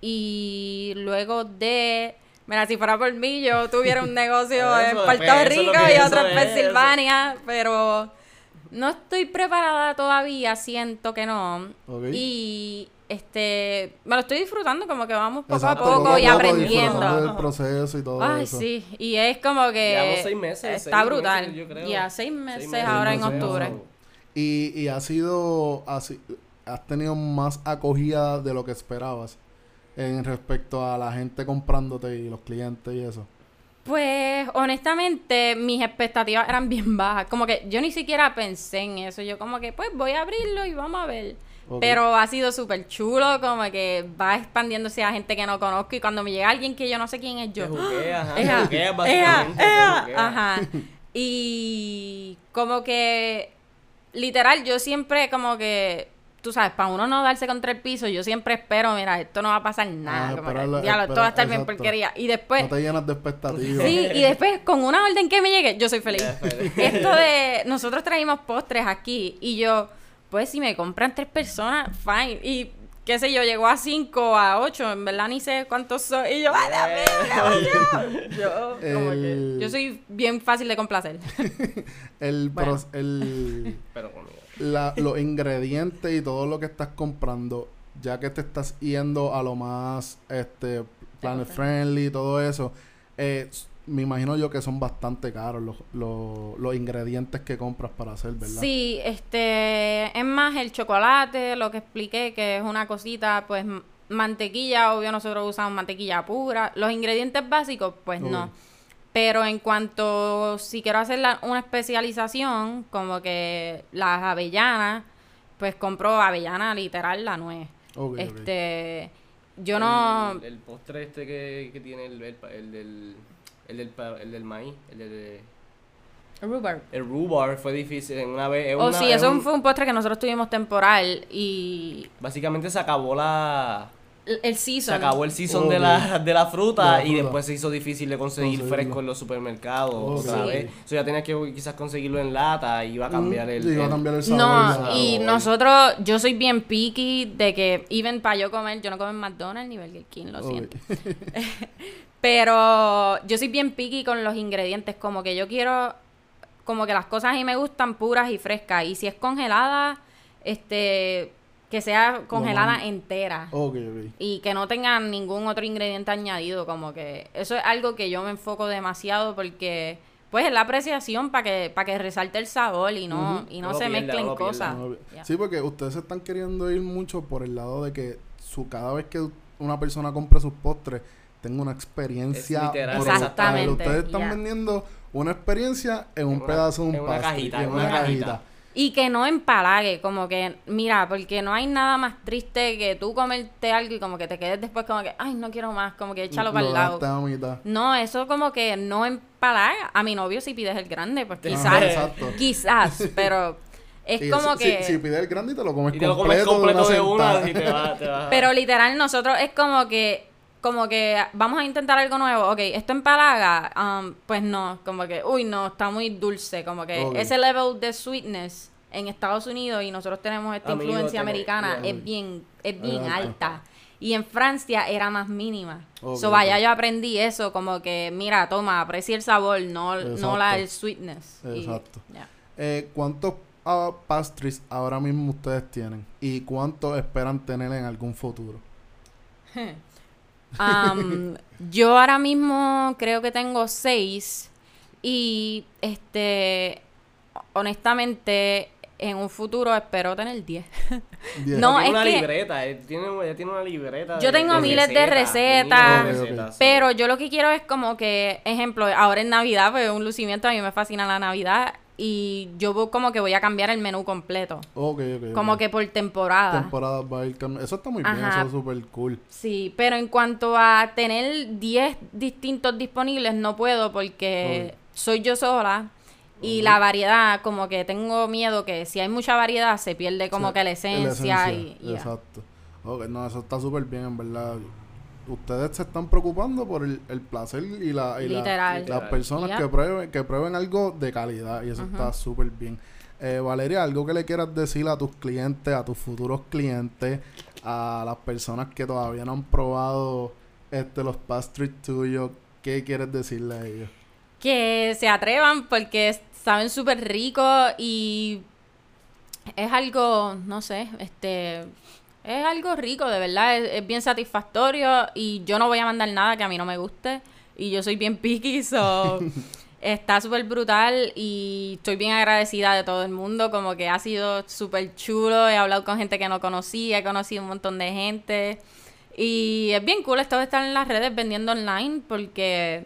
Y luego de, mira, si fuera por mí, yo tuviera un negocio en Puerto es Rico y otro en eso. Pensilvania, pero no estoy preparada todavía, siento que no. Ok. Y este, me lo estoy disfrutando como que vamos poco Exacto, a poco, y aprendiendo. proceso y todo Ay, eso. sí, y es como que Llevamos seis meses, está seis brutal. meses, yo creo. Ya, seis meses, Seis meses, ahora en meses. octubre. Y, y ha sido, así, has tenido más acogida de lo que esperabas en respecto a la gente comprándote y los clientes y eso. Pues honestamente mis expectativas eran bien bajas, como que yo ni siquiera pensé en eso, yo como que pues voy a abrirlo y vamos a ver. Pero ha sido súper chulo, como que va expandiéndose a gente que no conozco y cuando me llega alguien que yo no sé quién es yo. Te ajá, te juqueas ea, básicamente. te. Ajá. Y como que, literal, yo siempre como que, tú sabes, para uno no darse contra el piso, yo siempre espero, mira, esto no va a pasar nada. Ah, como que, diablo, esto va a estar bien porquería. Y después, no te llenas de expectativas. sí, y después con una orden que me llegue, yo soy feliz. Esto de, nosotros traímos postres aquí y yo, pues si me compran tres personas, fine. Y qué sé yo, llegó a cinco, a ocho, en verdad ni sé cuántos son. Y yo, ¡ay, Dios emoción! Yo, como que, yo soy bien fácil de complacer. El, Bueno. pros- el, Pero la- los ingredientes y todo lo que estás comprando, ya que te estás yendo a lo más este planet friendly y todo eso, eh, me imagino yo que son bastante caros los, los, los ingredientes que compras para hacer, ¿verdad? Sí, este, es más el chocolate, lo que expliqué, que es una cosita, pues mantequilla, obvio nosotros usamos mantequilla pura. Los ingredientes básicos, pues no. Pero en cuanto si quiero hacer la- una especialización, como que las avellanas, pues compro avellana literal la nuez. Ok, ok. este, yo no El, el postre este que, que tiene el, el, el del. El del, el del maíz. El del. rhubarb. El rhubarb fue difícil. En una vez. es Oh, sí, es eso un- fue un postre que nosotros tuvimos temporal y Básicamente se acabó la. El el Se season. acabó el season de, la, de la fruta De la y después se hizo difícil de conseguir Conseguirlo. fresco en los supermercados Ok. otra Sí. vez. Eso ya tenías que quizás conseguirlo en lata y iba a cambiar el. Sí, iba a el- cambiar el sabor. No, y sabor. nosotros, yo soy bien picky de que, even para yo comer, yo no como en McDonald's ni Burger King, lo siento. Pero yo soy bien picky con los ingredientes, como que yo quiero, como que las cosas a mí me gustan puras y frescas. Y si es congelada, este, que sea congelada entera. Ok, ok. Y que no tengan ningún otro ingrediente añadido, como que eso es algo que yo me enfoco demasiado porque pues es la apreciación para que para que resalte el sabor y no y no, se pierda, mezclen no cosas. Sí, porque ustedes se están queriendo ir mucho por el lado de que su cada vez que una persona compre sus postres tenga una experiencia Es literal. Exactamente, Ustedes están vendiendo una experiencia en un En una- pedazo de un en una cajita, en en una una cajita. cajita. Y que no empalague, como que, mira, porque no hay nada más triste que tú comerte algo y como que te quedes después como que, ay, no quiero más, como que échalo para el lado. mitad. No, eso como que no empalaga. A mi novio si pides el grande, pues quizás, exacto. quizás, pero es Y como si, que... Si, si pides el grande y te lo comes Y te lo comes completo, completo de de una y te va, te va. Pero literal, nosotros es como que, como que vamos a intentar algo nuevo. Ok, esto empalaga, um, pues no, como que, uy, no, está muy dulce. Como que ese level de sweetness en Estados Unidos y nosotros tenemos esta Amigo, influencia americana, es bien, es bien alta. Y en Francia era más mínima. Ok, so vaya, yo aprendí eso, como que, mira, toma, aprecia el sabor, no, no la, el sweetness. Y- Exacto. ya. Eh, ¿Cuántos ah, pastries ahora mismo ustedes tienen? ¿Y cuántos esperan tener en algún futuro? Am, yo ahora mismo creo que tengo seis y este honestamente en un futuro espero tener diez. Diez. No, tiene es una que- libreta, él tiene, ella tiene una libreta. Yo tengo miles de recetas, ok. Pero yo lo que quiero es como que, ejemplo, ahora en Navidad, pues un lucimiento, a mí me fascina la Navidad y yo como que voy a cambiar el menú completo. Ok, ok. Como que por temporada. Temporada va a ir cambi- Eso está muy bien, eso es súper cool. Sí, pero en cuanto a tener 10 distintos disponibles, no puedo porque soy yo sola y la variedad, como que tengo miedo que si hay mucha variedad se pierde como que la esencia, y... y ya. Exacto. Ok, no, eso está súper bien, en verdad. Ustedes se están preocupando por el, el placer y, la, y la- Literal. las personas que prueben que prueben algo de calidad y eso está súper bien. Eh, Valeria, algo que le quieras decir a tus clientes, a tus futuros clientes, a las personas que todavía no han probado este los pastries tuyos, ¿qué quieres decirle a ellos? Que se atrevan porque saben súper rico y es algo, no sé, este... Es algo rico, de verdad, es, es bien satisfactorio y yo no voy a mandar nada que a mí no me guste y yo soy bien picky, so está súper brutal y estoy bien agradecida de todo el mundo, como que ha sido súper chulo, he hablado con gente que no conocía, he conocido un montón de gente y es bien cool esto de estar en las redes vendiendo online porque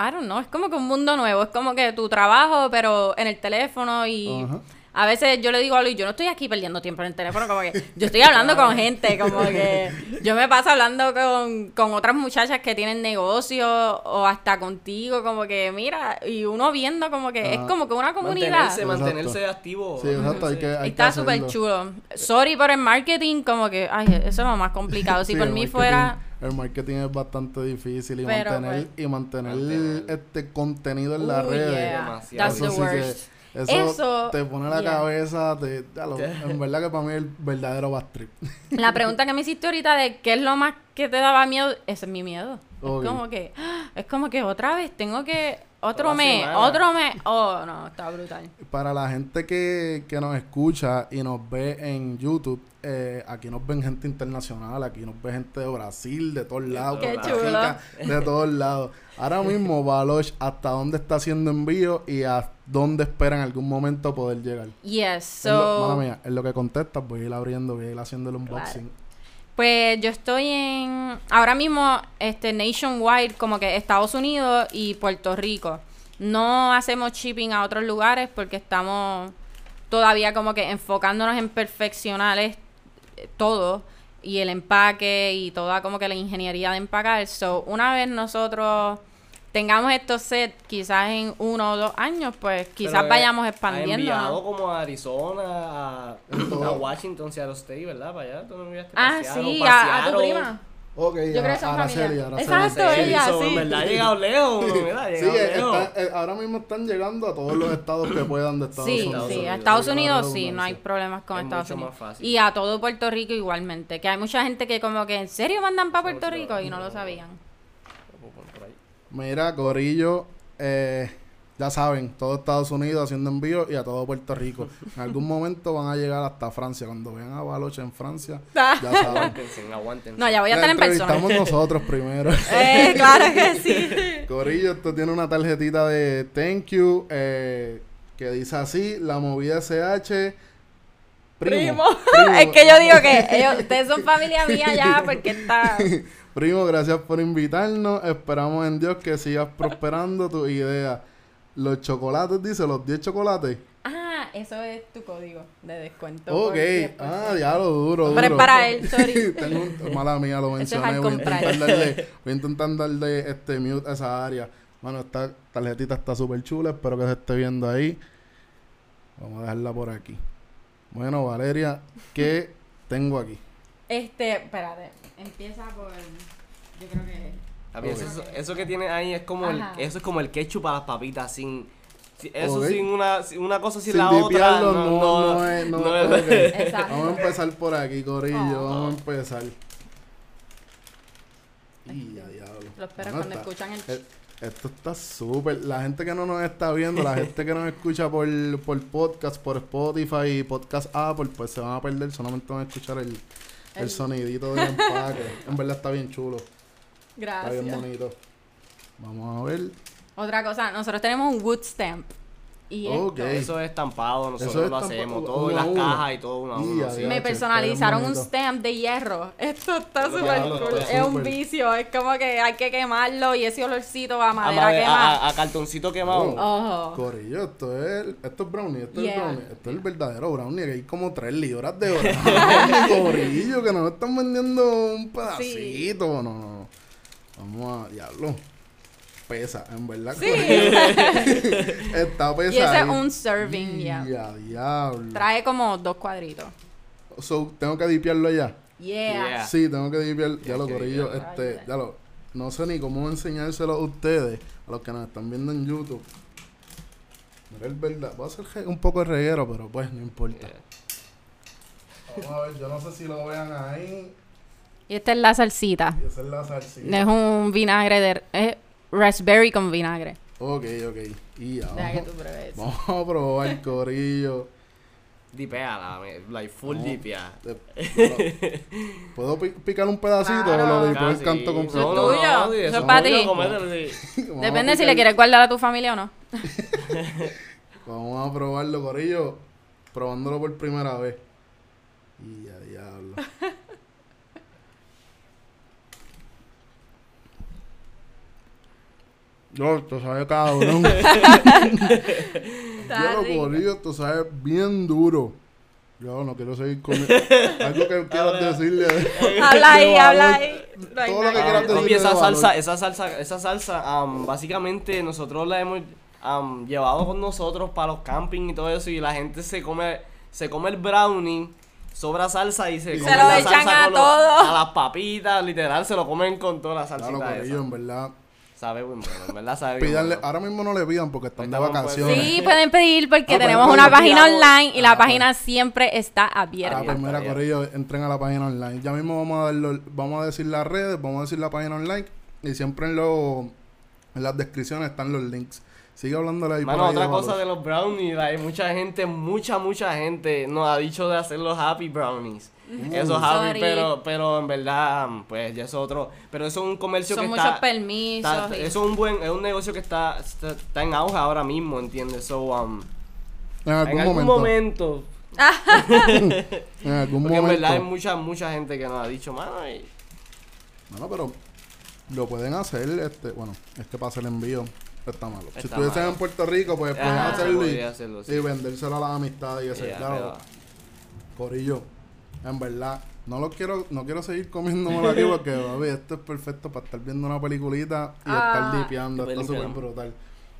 I don't know, es como que un mundo nuevo, es como que tu trabajo, pero en el teléfono y Ajá. A veces yo le digo a Luis, yo no estoy aquí perdiendo tiempo en el teléfono, como que yo estoy hablando con gente, como que yo me paso hablando con, con otras muchachas que tienen negocio o hasta contigo, como que mira, y uno viendo como que es como que una comunidad. Mantenerse, Exacto. mantenerse activo. Sí, exacto, hay que, hay Está súper chulo. Sorry por el marketing, como que, ay, eso es lo más complicado. Si Sí, por mí fuera... El marketing es bastante difícil y Pero, mantener, pues, y mantener mantener- este contenido en las Uy, redes. yeah. demasiado. That's Eso the sí que- worst. Eso, Eso, te pone la yeah. cabeza, te, lo- en verdad que para mí es el verdadero bad trip. La pregunta que me hiciste ahorita de qué es lo más que te daba miedo, ese es mi miedo. Es como que, es como que otra vez tengo que, otro mes, semana. otro mes. Oh, no, está brutal. Para la gente que, que nos escucha y nos ve en YouTube, eh, aquí nos ven gente internacional, aquí nos ve gente de Brasil, de todos lados, Qué. Rica, de todos lados. Ahora mismo, Baloch, ¿hasta dónde está haciendo envío y a dónde espera en algún momento poder llegar? Yes, En lo, mala so, mía, en lo que contestas, voy a ir abriendo, voy a ir haciendo el unboxing. Pues yo estoy en, ahora mismo, este, nationwide, como que Estados Unidos y Puerto Rico. No hacemos shipping a otros lugares porque estamos todavía como que enfocándonos en perfeccionar eh, todo y el empaque y toda como que la ingeniería de empacar. So, una vez nosotros tengamos estos sets, quizás en uno o dos años, pues quizás Pero, vayamos Ha expandiendo. enviado como a Arizona, a, a Washington, Seattle State, ¿verdad? Para allá. ¿Tú no enviaste Ah, sí, a, a tu prima. Ok, Yo creo que son Araceli. Araceli. Exacto, Sí, ella, sí. en verdad ha llegado lejos, ha Sí, eh, lejos. está- eh, ahora mismo están llegando a todos los estados que puedan de Estados Sí, Unidos. sí, a Estados Unidos sí, no hay problemas con Es Estados mucho Unidos. más fácil. Y a todo Puerto Rico igualmente, que hay mucha gente que como que en serio mandan para Puerto Rico y no lo sabían. Lo puedo poner por ahí. Mira, Corillo, eh, ya saben, todo Estados Unidos haciendo envíos y a todo Puerto Rico. En algún momento van a llegar hasta Francia. Cuando vean a Baloche en Francia, ya saben. Aguántense, aguántense. No, ya voy a estar en persona. entrevistamos nosotros primero. Eh, claro que sí. Corillo, esto tiene una tarjetita de thank you eh, que dice así, la movida SH. Primo. es que yo digo que ellos, ustedes son familia mía ya porque está... Primo, gracias por invitarnos. Esperamos en Dios que sigas prosperando tu idea. Los chocolates, dice, los 10 chocolates. Ah, eso es tu código de descuento. Ok. por 10%. Ah, ya lo duro, Pero es duro. para él, sorry. Tengo un- mala mía, lo mencioné. Voy a, intentar darle, voy a intentar darle este mute a esa área. Bueno, esta tarjetita está súper chula. Espero que se esté viendo ahí. Vamos a dejarla por aquí. Bueno, Valeria, ¿qué tengo aquí? Este, espérate, empieza por... Yo creo que... Papi, eso, que tiene ahí es como el, eso es como el ketchup para las papitas, sin, si- eso sin una, sin una cosa sin, Sin la otra. No, no, no, no es- no- no es- ok. Exacto. Vamos a empezar por aquí, Corillo. Oh. Vamos a empezar. Y a diablo. Perros Bueno, cuando está- escuchan el... eh, Esto está súper. La gente que no nos está viendo, la gente que nos escucha por, por podcast, por Spotify, podcast Apple, pues se van a perder. Solamente van a escuchar el, el, El- sonidito del empaque. en verdad está bien chulo. Está bien Gracias. bonito. Vamos a ver. Otra cosa, nosotros tenemos un wood stamp. Y Ok. esto, Eso es estampado, nosotros Eso es lo estampado hacemos, todo en las cajas y todo uno a Y uno. a sí. me personalizaron un stamp de hierro. Esto está súper cool. Es un vicio. Es como que hay que quemarlo y ese olorcito a A, madera quemada. a- a- a cartoncito quemado. Oh. Corillo, esto es, esto es brownie, esto es brownie, esto es el verdadero brownie, que hay como tres libras de brownie, corillo, que nos están vendiendo un pedacito, no, no, no. Vamos a, diablo, pesa, en verdad, Sí. está Y ese es un serving, ya. Ya, diablo. Trae como dos cuadritos. So, tengo que dipiarlo ya. Yeah. Yeah. Sí, tengo que dipiar, ya lo corillo, este, ya lo, no sé ni cómo enseñárselo a ustedes, a los que nos están viendo en YouTube. Mira el verdad, voy a hacer un poco de reguero, pero pues no importa. Vamos a ver, yo no sé si lo vean ahí. Y esta es la salsita. Y esa es la salsita. Es un vinagre de... Es raspberry con vinagre. Ok, ok. Y ya Deja que vamos, tú pruebes. vamos a probar corillo. Dipeala, like full No. dipea. Bueno, ¿Puedo pi- picar un pedacito Claro. o lo dipo el canto Eso completo? es tuyo, sí, eso es para tuyo, ti. comételo, sí. Vamos a Depende si picar- le quieres guardar a tu familia o no. Vamos a probarlo, Corillo. Probándolo por primera vez. Y a diablo. Yo, esto sabe cabrón. Yo lo rico. Corillo, esto sabe bien duro. Yo no quiero seguir comiendo. Algo que quieras decirle. Habla ahí, habla ahí. No Todo lo que quieras Papi, decirle esa de valor. salsa, esa salsa, esa salsa, am, básicamente nosotros la hemos llevado con nosotros para los camping y todo eso y la gente se come, se come el brownie, sobra salsa y se, Se come lo la echan salsa a con los- todo. a las papitas, literal, se lo comen con toda la Claro, salsita Corillo, esa. en verdad. Sabe bien bueno, en verdad sabe bien Pídanle, bueno. ahora mismo no le pidan porque están de Estamos, vacaciones. Sí, pueden pedir porque Ah, tenemos una página online y Ah, la pues. página siempre está Ah, abierta. pues mira, Corillo, entren a la página online. Ya mismo vamos a darlo, vamos a decir las redes, vamos a decir la página online y siempre en los en las descripciones están los links. Sigue hablándole ahí Mano, por ahí otra de cosa valor. de los brownies, hay mucha gente, mucha, mucha gente nos ha dicho de hacer los happy brownies. Esos happy, Sorry. pero, pero en verdad, pues ya es otro. Pero eso es un comercio Son que muchos está, permisos. está- y- Eso es un buen, es un negocio que está, está, está en auge ahora mismo, ¿entiendes? So, um, En algún, en algún momento, momento, En algún porque en momento. verdad hay mucha, mucha gente que nos ha dicho, mano, y- Bueno, pero lo pueden hacer, este, bueno, es que para hacer el envío está malo. si Está estuviesen malo. en Puerto Rico, pues pueden hacerlo y, podría hacerlo, sí. y vendérselo a las amistades y ese, Yeah, claro. pero- Corillo, en verdad, no lo quiero, no quiero seguir comiéndomelo aquí porque, baby, esto es perfecto para estar viendo una peliculita y Ah. estar dipeando. Está súper brutal.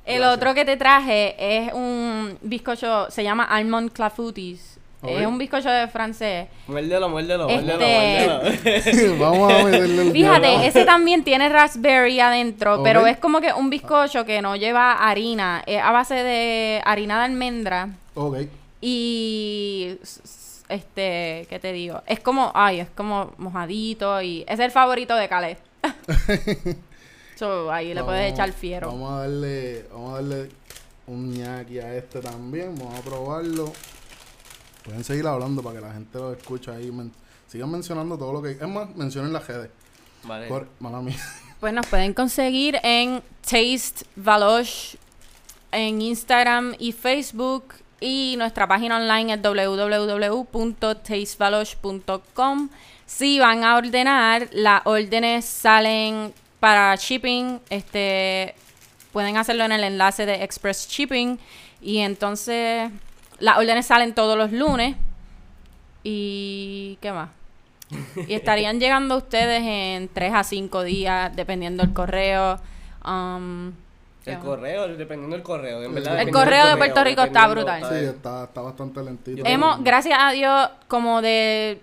El Gracias. otro que te traje es un bizcocho, se llama Almond Clafoutis. Es un bizcocho de francés. muérdelo, muérdelo, Este- muérdelo, muérdelo. Vamos a meterle el Fíjate, diablo. ese también tiene raspberry adentro, pero es como que un bizcocho que no lleva harina, es a base de harina de almendra Ok. y este, ¿qué te digo? Es como, ay, es como mojadito y es el favorito de Calais. so, ahí le puedes Vamos- echar fiero. Vamos a darle, vamos a darle un ñaki a este también. Vamos a probarlo. Pueden seguir hablando para que la gente lo escuche ahí. men- sigan mencionando todo lo que. Es más, mencionen las redes. Vale. Cor- mala mía. Pues nos pueden conseguir en Taste Valosh en Instagram y Facebook y nuestra página online es www.tastevalosh.com. Si van a ordenar, las órdenes salen para shipping, este pueden hacerlo en el enlace de Express Shipping y entonces las órdenes salen todos los lunes y ¿qué más? Y estarían llegando a ustedes en 3 a 5 días, dependiendo del correo. Um, ¿qué El correo, dependiendo del correo. en verdad, El correo de Puerto Rico está brutal. Sí, está- bastante lentito. Hemos, gracias a Dios, como de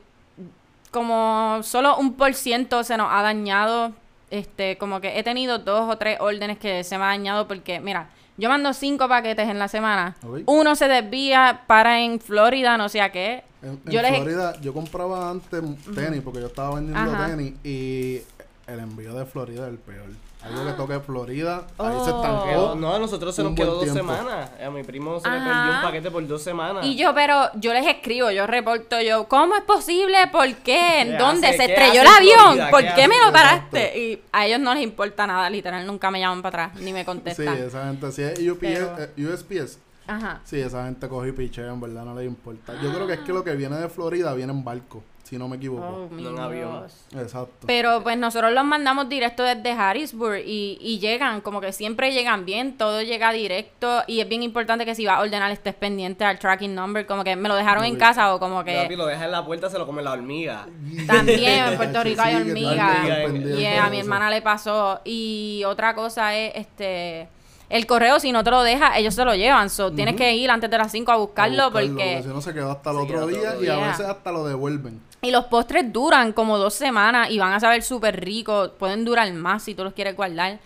como solo un por ciento se nos ha dañado. Este, como que he tenido dos o tres órdenes que se me ha dañado porque, mira, yo mando cinco paquetes en la semana. Uno se desvía para en Florida, no sé a qué. En, en yo les Florida, yo compraba antes tenis porque yo estaba vendiendo Ajá. tenis y el envío de Florida es el peor. Algo que toque Florida, ahí se Oh. estancó. Quedó- no, a nosotros se nos quedó dos tiempo. semanas. A mi primo se le perdió un paquete por dos semanas. Y yo, pero yo les escribo, yo reporto, yo, ¿cómo es posible? ¿Por qué? ¿En ¿Qué dónde? hace? ¿Se ¿Qué estrelló el avión? Florida? ¿Por ¿Qué qué me lo paraste? Exacto. Y a ellos no les importa nada, literal, nunca me llaman para atrás, ni me Sí, contestan. esa gente, si es UPS, Pero- eh, USPS, Ajá. sí, esa gente coge y pichea, en verdad no les importa. Yo creo que es que lo que viene de Florida viene en barco, si no me equivoco. Oh, mi No en avión. Dios. Exacto. Pero pues nosotros los mandamos directo desde Harrisburg y, y llegan, como que siempre llegan bien, todo llega directo y es bien importante que si vas a ordenar estés pendiente al tracking number, como que me lo dejaron en casa o como Papi, que lo deja en la puerta, se lo come la hormiga. también en Puerto Sí, Rico hay que hormigas y a mi eso. hermana le pasó y otra cosa es este el correo si no te lo deja ellos se lo llevan, so tienes que ir antes de las 5 a buscarlo, A buscarlo, porque si no se quedó hasta el otro día todo y a veces hasta lo devuelven. Y los postres duran como dos semanas y van a saber súper ricos. Pueden durar más si tú los quieres guardar.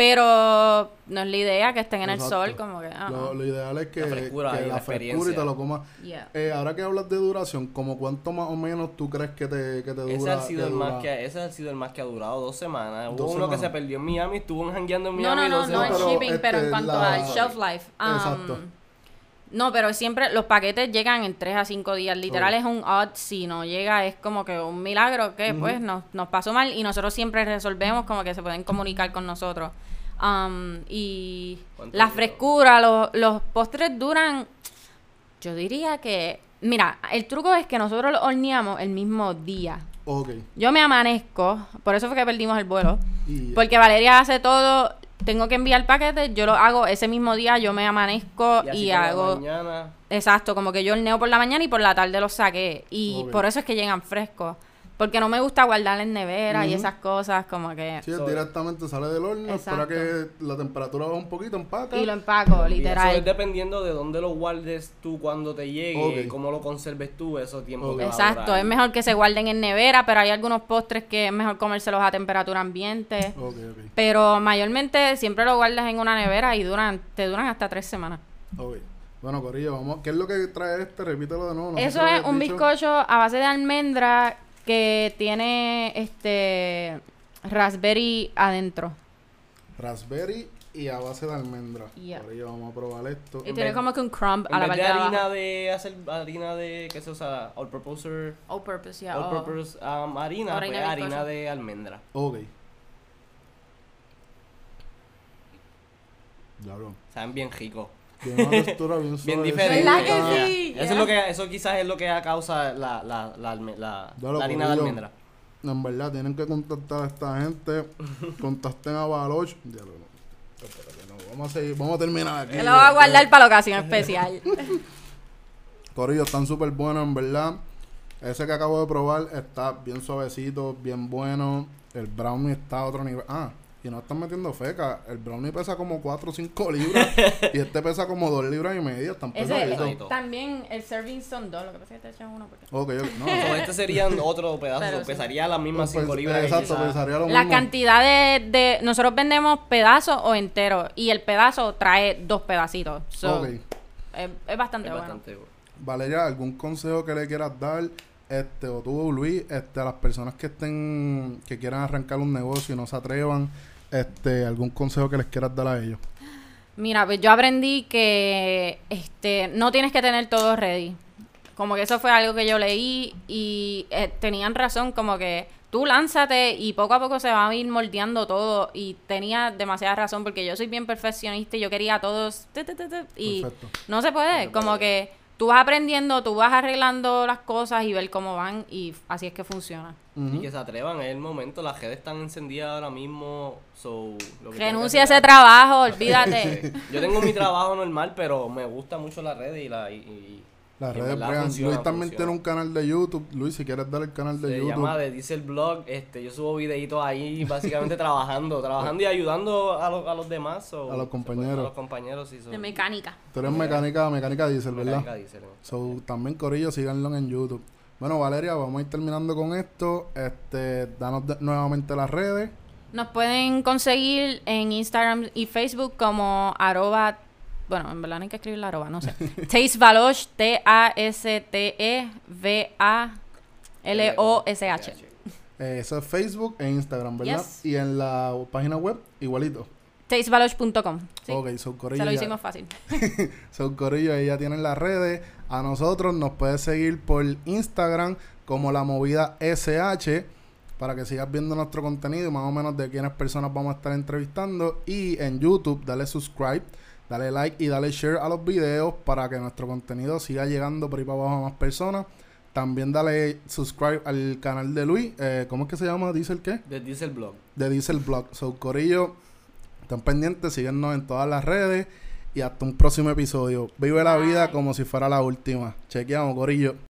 Pero no es la idea que estén en el Exacto. sol, como que. ah, Lo, lo ideal es que La la frescura frescura, y que la la frescura y experiencia. te lo comas. yeah. Eh, ahora que hablas de duración, ¿como cuánto más o menos tú crees que te, que te dura? Ese ha, sido que el más dura? que, ese ha sido el más que ha durado dos semanas. Hubo Dos uno que semanas. se perdió en Miami, estuvo jangueando en No, Miami no, no, dos no el pero, semanas. shipping, pero en este, cuanto la- al shelf life. um, Exacto. No, pero siempre los paquetes llegan en 3 a 5 días. Literal es un odd. Si no llega, es como que un milagro que pues nos, nos pasó mal y nosotros siempre resolvemos como que se pueden comunicar con nosotros. Um, y ¿Cuánto la frescura, los, los postres duran, yo diría que, mira, el truco es que nosotros los horneamos el mismo día. Ok. Yo me amanezco, por eso fue que perdimos el vuelo. Y, Porque Valeria hace todo, tengo que enviar paquetes, yo lo hago ese mismo día, yo me amanezco Y, hago... mañana, Exacto, como que yo horneo por la mañana y por la tarde los saqué. Y por eso es que llegan frescos. Porque no me gusta guardar en nevera y esas cosas, como que... sí, So- directamente sale del horno, espera Exacto. que la temperatura baje un poquito, empaca. Y lo empaco, y Eso es literal. dependiendo de dónde lo guardes tú cuando te llegue, Ok. cómo lo conserves tú, esos tiempos Ok. que va a Exacto, es mejor que se guarden en nevera, pero hay algunos postres que es mejor comérselos a temperatura ambiente. Ok, ok. Pero mayormente siempre lo guardas en una nevera y duran, te duran hasta tres semanas. Ok. Bueno, Corillo, vamos. ¿Qué es lo que trae este? Repítelo de nuevo. Eso es un dicho. bizcocho a base de almendra que tiene este raspberry adentro. Raspberry y a base de almendra. Yeah. Corillo, vamos a probar esto. Y En tiene vez- como que un crumb En a la vez parte de de harina abajo. de hacer harina de que se usa all purpose All purpose, yeah. all oh. purpose um, harina, Harina pues de harina bizcocho. de almendra. Ok. Diablo. Saben bien rico. Tiene una textura bien Bien suave. diferente. ¿Verdad que sí? Eso es lo que eso quizás es lo que causa la la la, la, la harina de almendra. En verdad, tienen que contactar a esta gente. Contacten a Baloch. Vamos a seguir. Vamos a terminar aquí. Yo lo voy a guardar para la ocasión especial. Corillo, están súper buenos, en verdad. Ese que acabo de probar está bien suavecito, bien bueno. El brownie está a otro nivel. Ah, y no están metiendo feca. El brownie pesa como 4 o 5 libras. y este pesa como 2 libras y media. Están Ese, pesaditos. pesadito. también el serving son dos, lo que pasa es que te echan uno porque... Ok, ok. No, este serían otro pedazo, Pero sí. pesaría las mismas Pues, 5 libras. Exacto, pesaría lo La mismo. cantidad de, de... Nosotros vendemos pedazos o enteros. Y el pedazo trae dos pedacitos. So, Ok. es, es bastante Es bueno. bastante bueno. Valeria, ¿algún consejo que le quieras dar? Este, o tú, Luis, este, a las personas que estén, que quieran arrancar un negocio y no se atrevan, este, algún consejo que les quieras dar a ellos. Mira, pues yo aprendí que este no tienes que tener todo ready. Como que eso fue algo que yo leí y eh, tenían razón, como que tú lánzate y poco a poco se va a ir moldeando todo. Y tenía demasiada razón porque yo soy bien perfeccionista y yo quería a todos. y Perfecto. no se puede. Como que tú vas aprendiendo, tú vas arreglando las cosas y ver cómo van. Y así es que funciona. Y que se atrevan, es el momento, las redes están encendidas ahora mismo, so, lo que Renuncia a ese trabajo, olvídate. Yo tengo mi trabajo normal, pero me gusta mucho las redes y la... Y, y- Las redes bregan. funciona, Luis también funciona. tiene un canal de YouTube. Luis, si quieres dar el canal de Se YouTube. llama The Diesel Blog, este, yo subo videitos ahí básicamente trabajando, trabajando y ayudando a, los- a los demás. so, A los se compañeros. puede- A los compañeros, sí. so- De mecánica. Tú eres mecánica, mecánica diésel, ¿verdad? mecánica diésel, ¿no? So, también Corillo, síganlo en YouTube. Bueno, Valeria, vamos a ir terminando con esto. Este, danos de- nuevamente las redes. Nos pueden conseguir en Instagram y Facebook como arroba, bueno, en verdad no hay que escribir la arroba, no sé. Taste Valosh, T-A-S-T-E-V-A-L-O-S-H. Eh, eso es Facebook e Instagram, ¿verdad? Yes. Y en la página web, igualito. Tastevalosh.com. Sí, Ok, so Corillo. se lo hicimos fácil. So, Corillo, ahí ya tienen las redes. A nosotros nos puedes seguir por Instagram como la movida SH para que sigas viendo nuestro contenido y más o menos de quiénes personas vamos a estar entrevistando. Y en YouTube, dale subscribe, dale like y dale share a los videos para que nuestro contenido siga llegando por ahí para abajo a más personas. También dale subscribe al canal de Luis. Eh, ¿Cómo es que se llama? ¿Dice el qué? The Diesel Blog. de Diesel Blog. So, Corillo, están pendientes, síguenos en todas las redes y hasta un próximo episodio. Vive la vida como si fuera la última. Chequeamos, Corillo.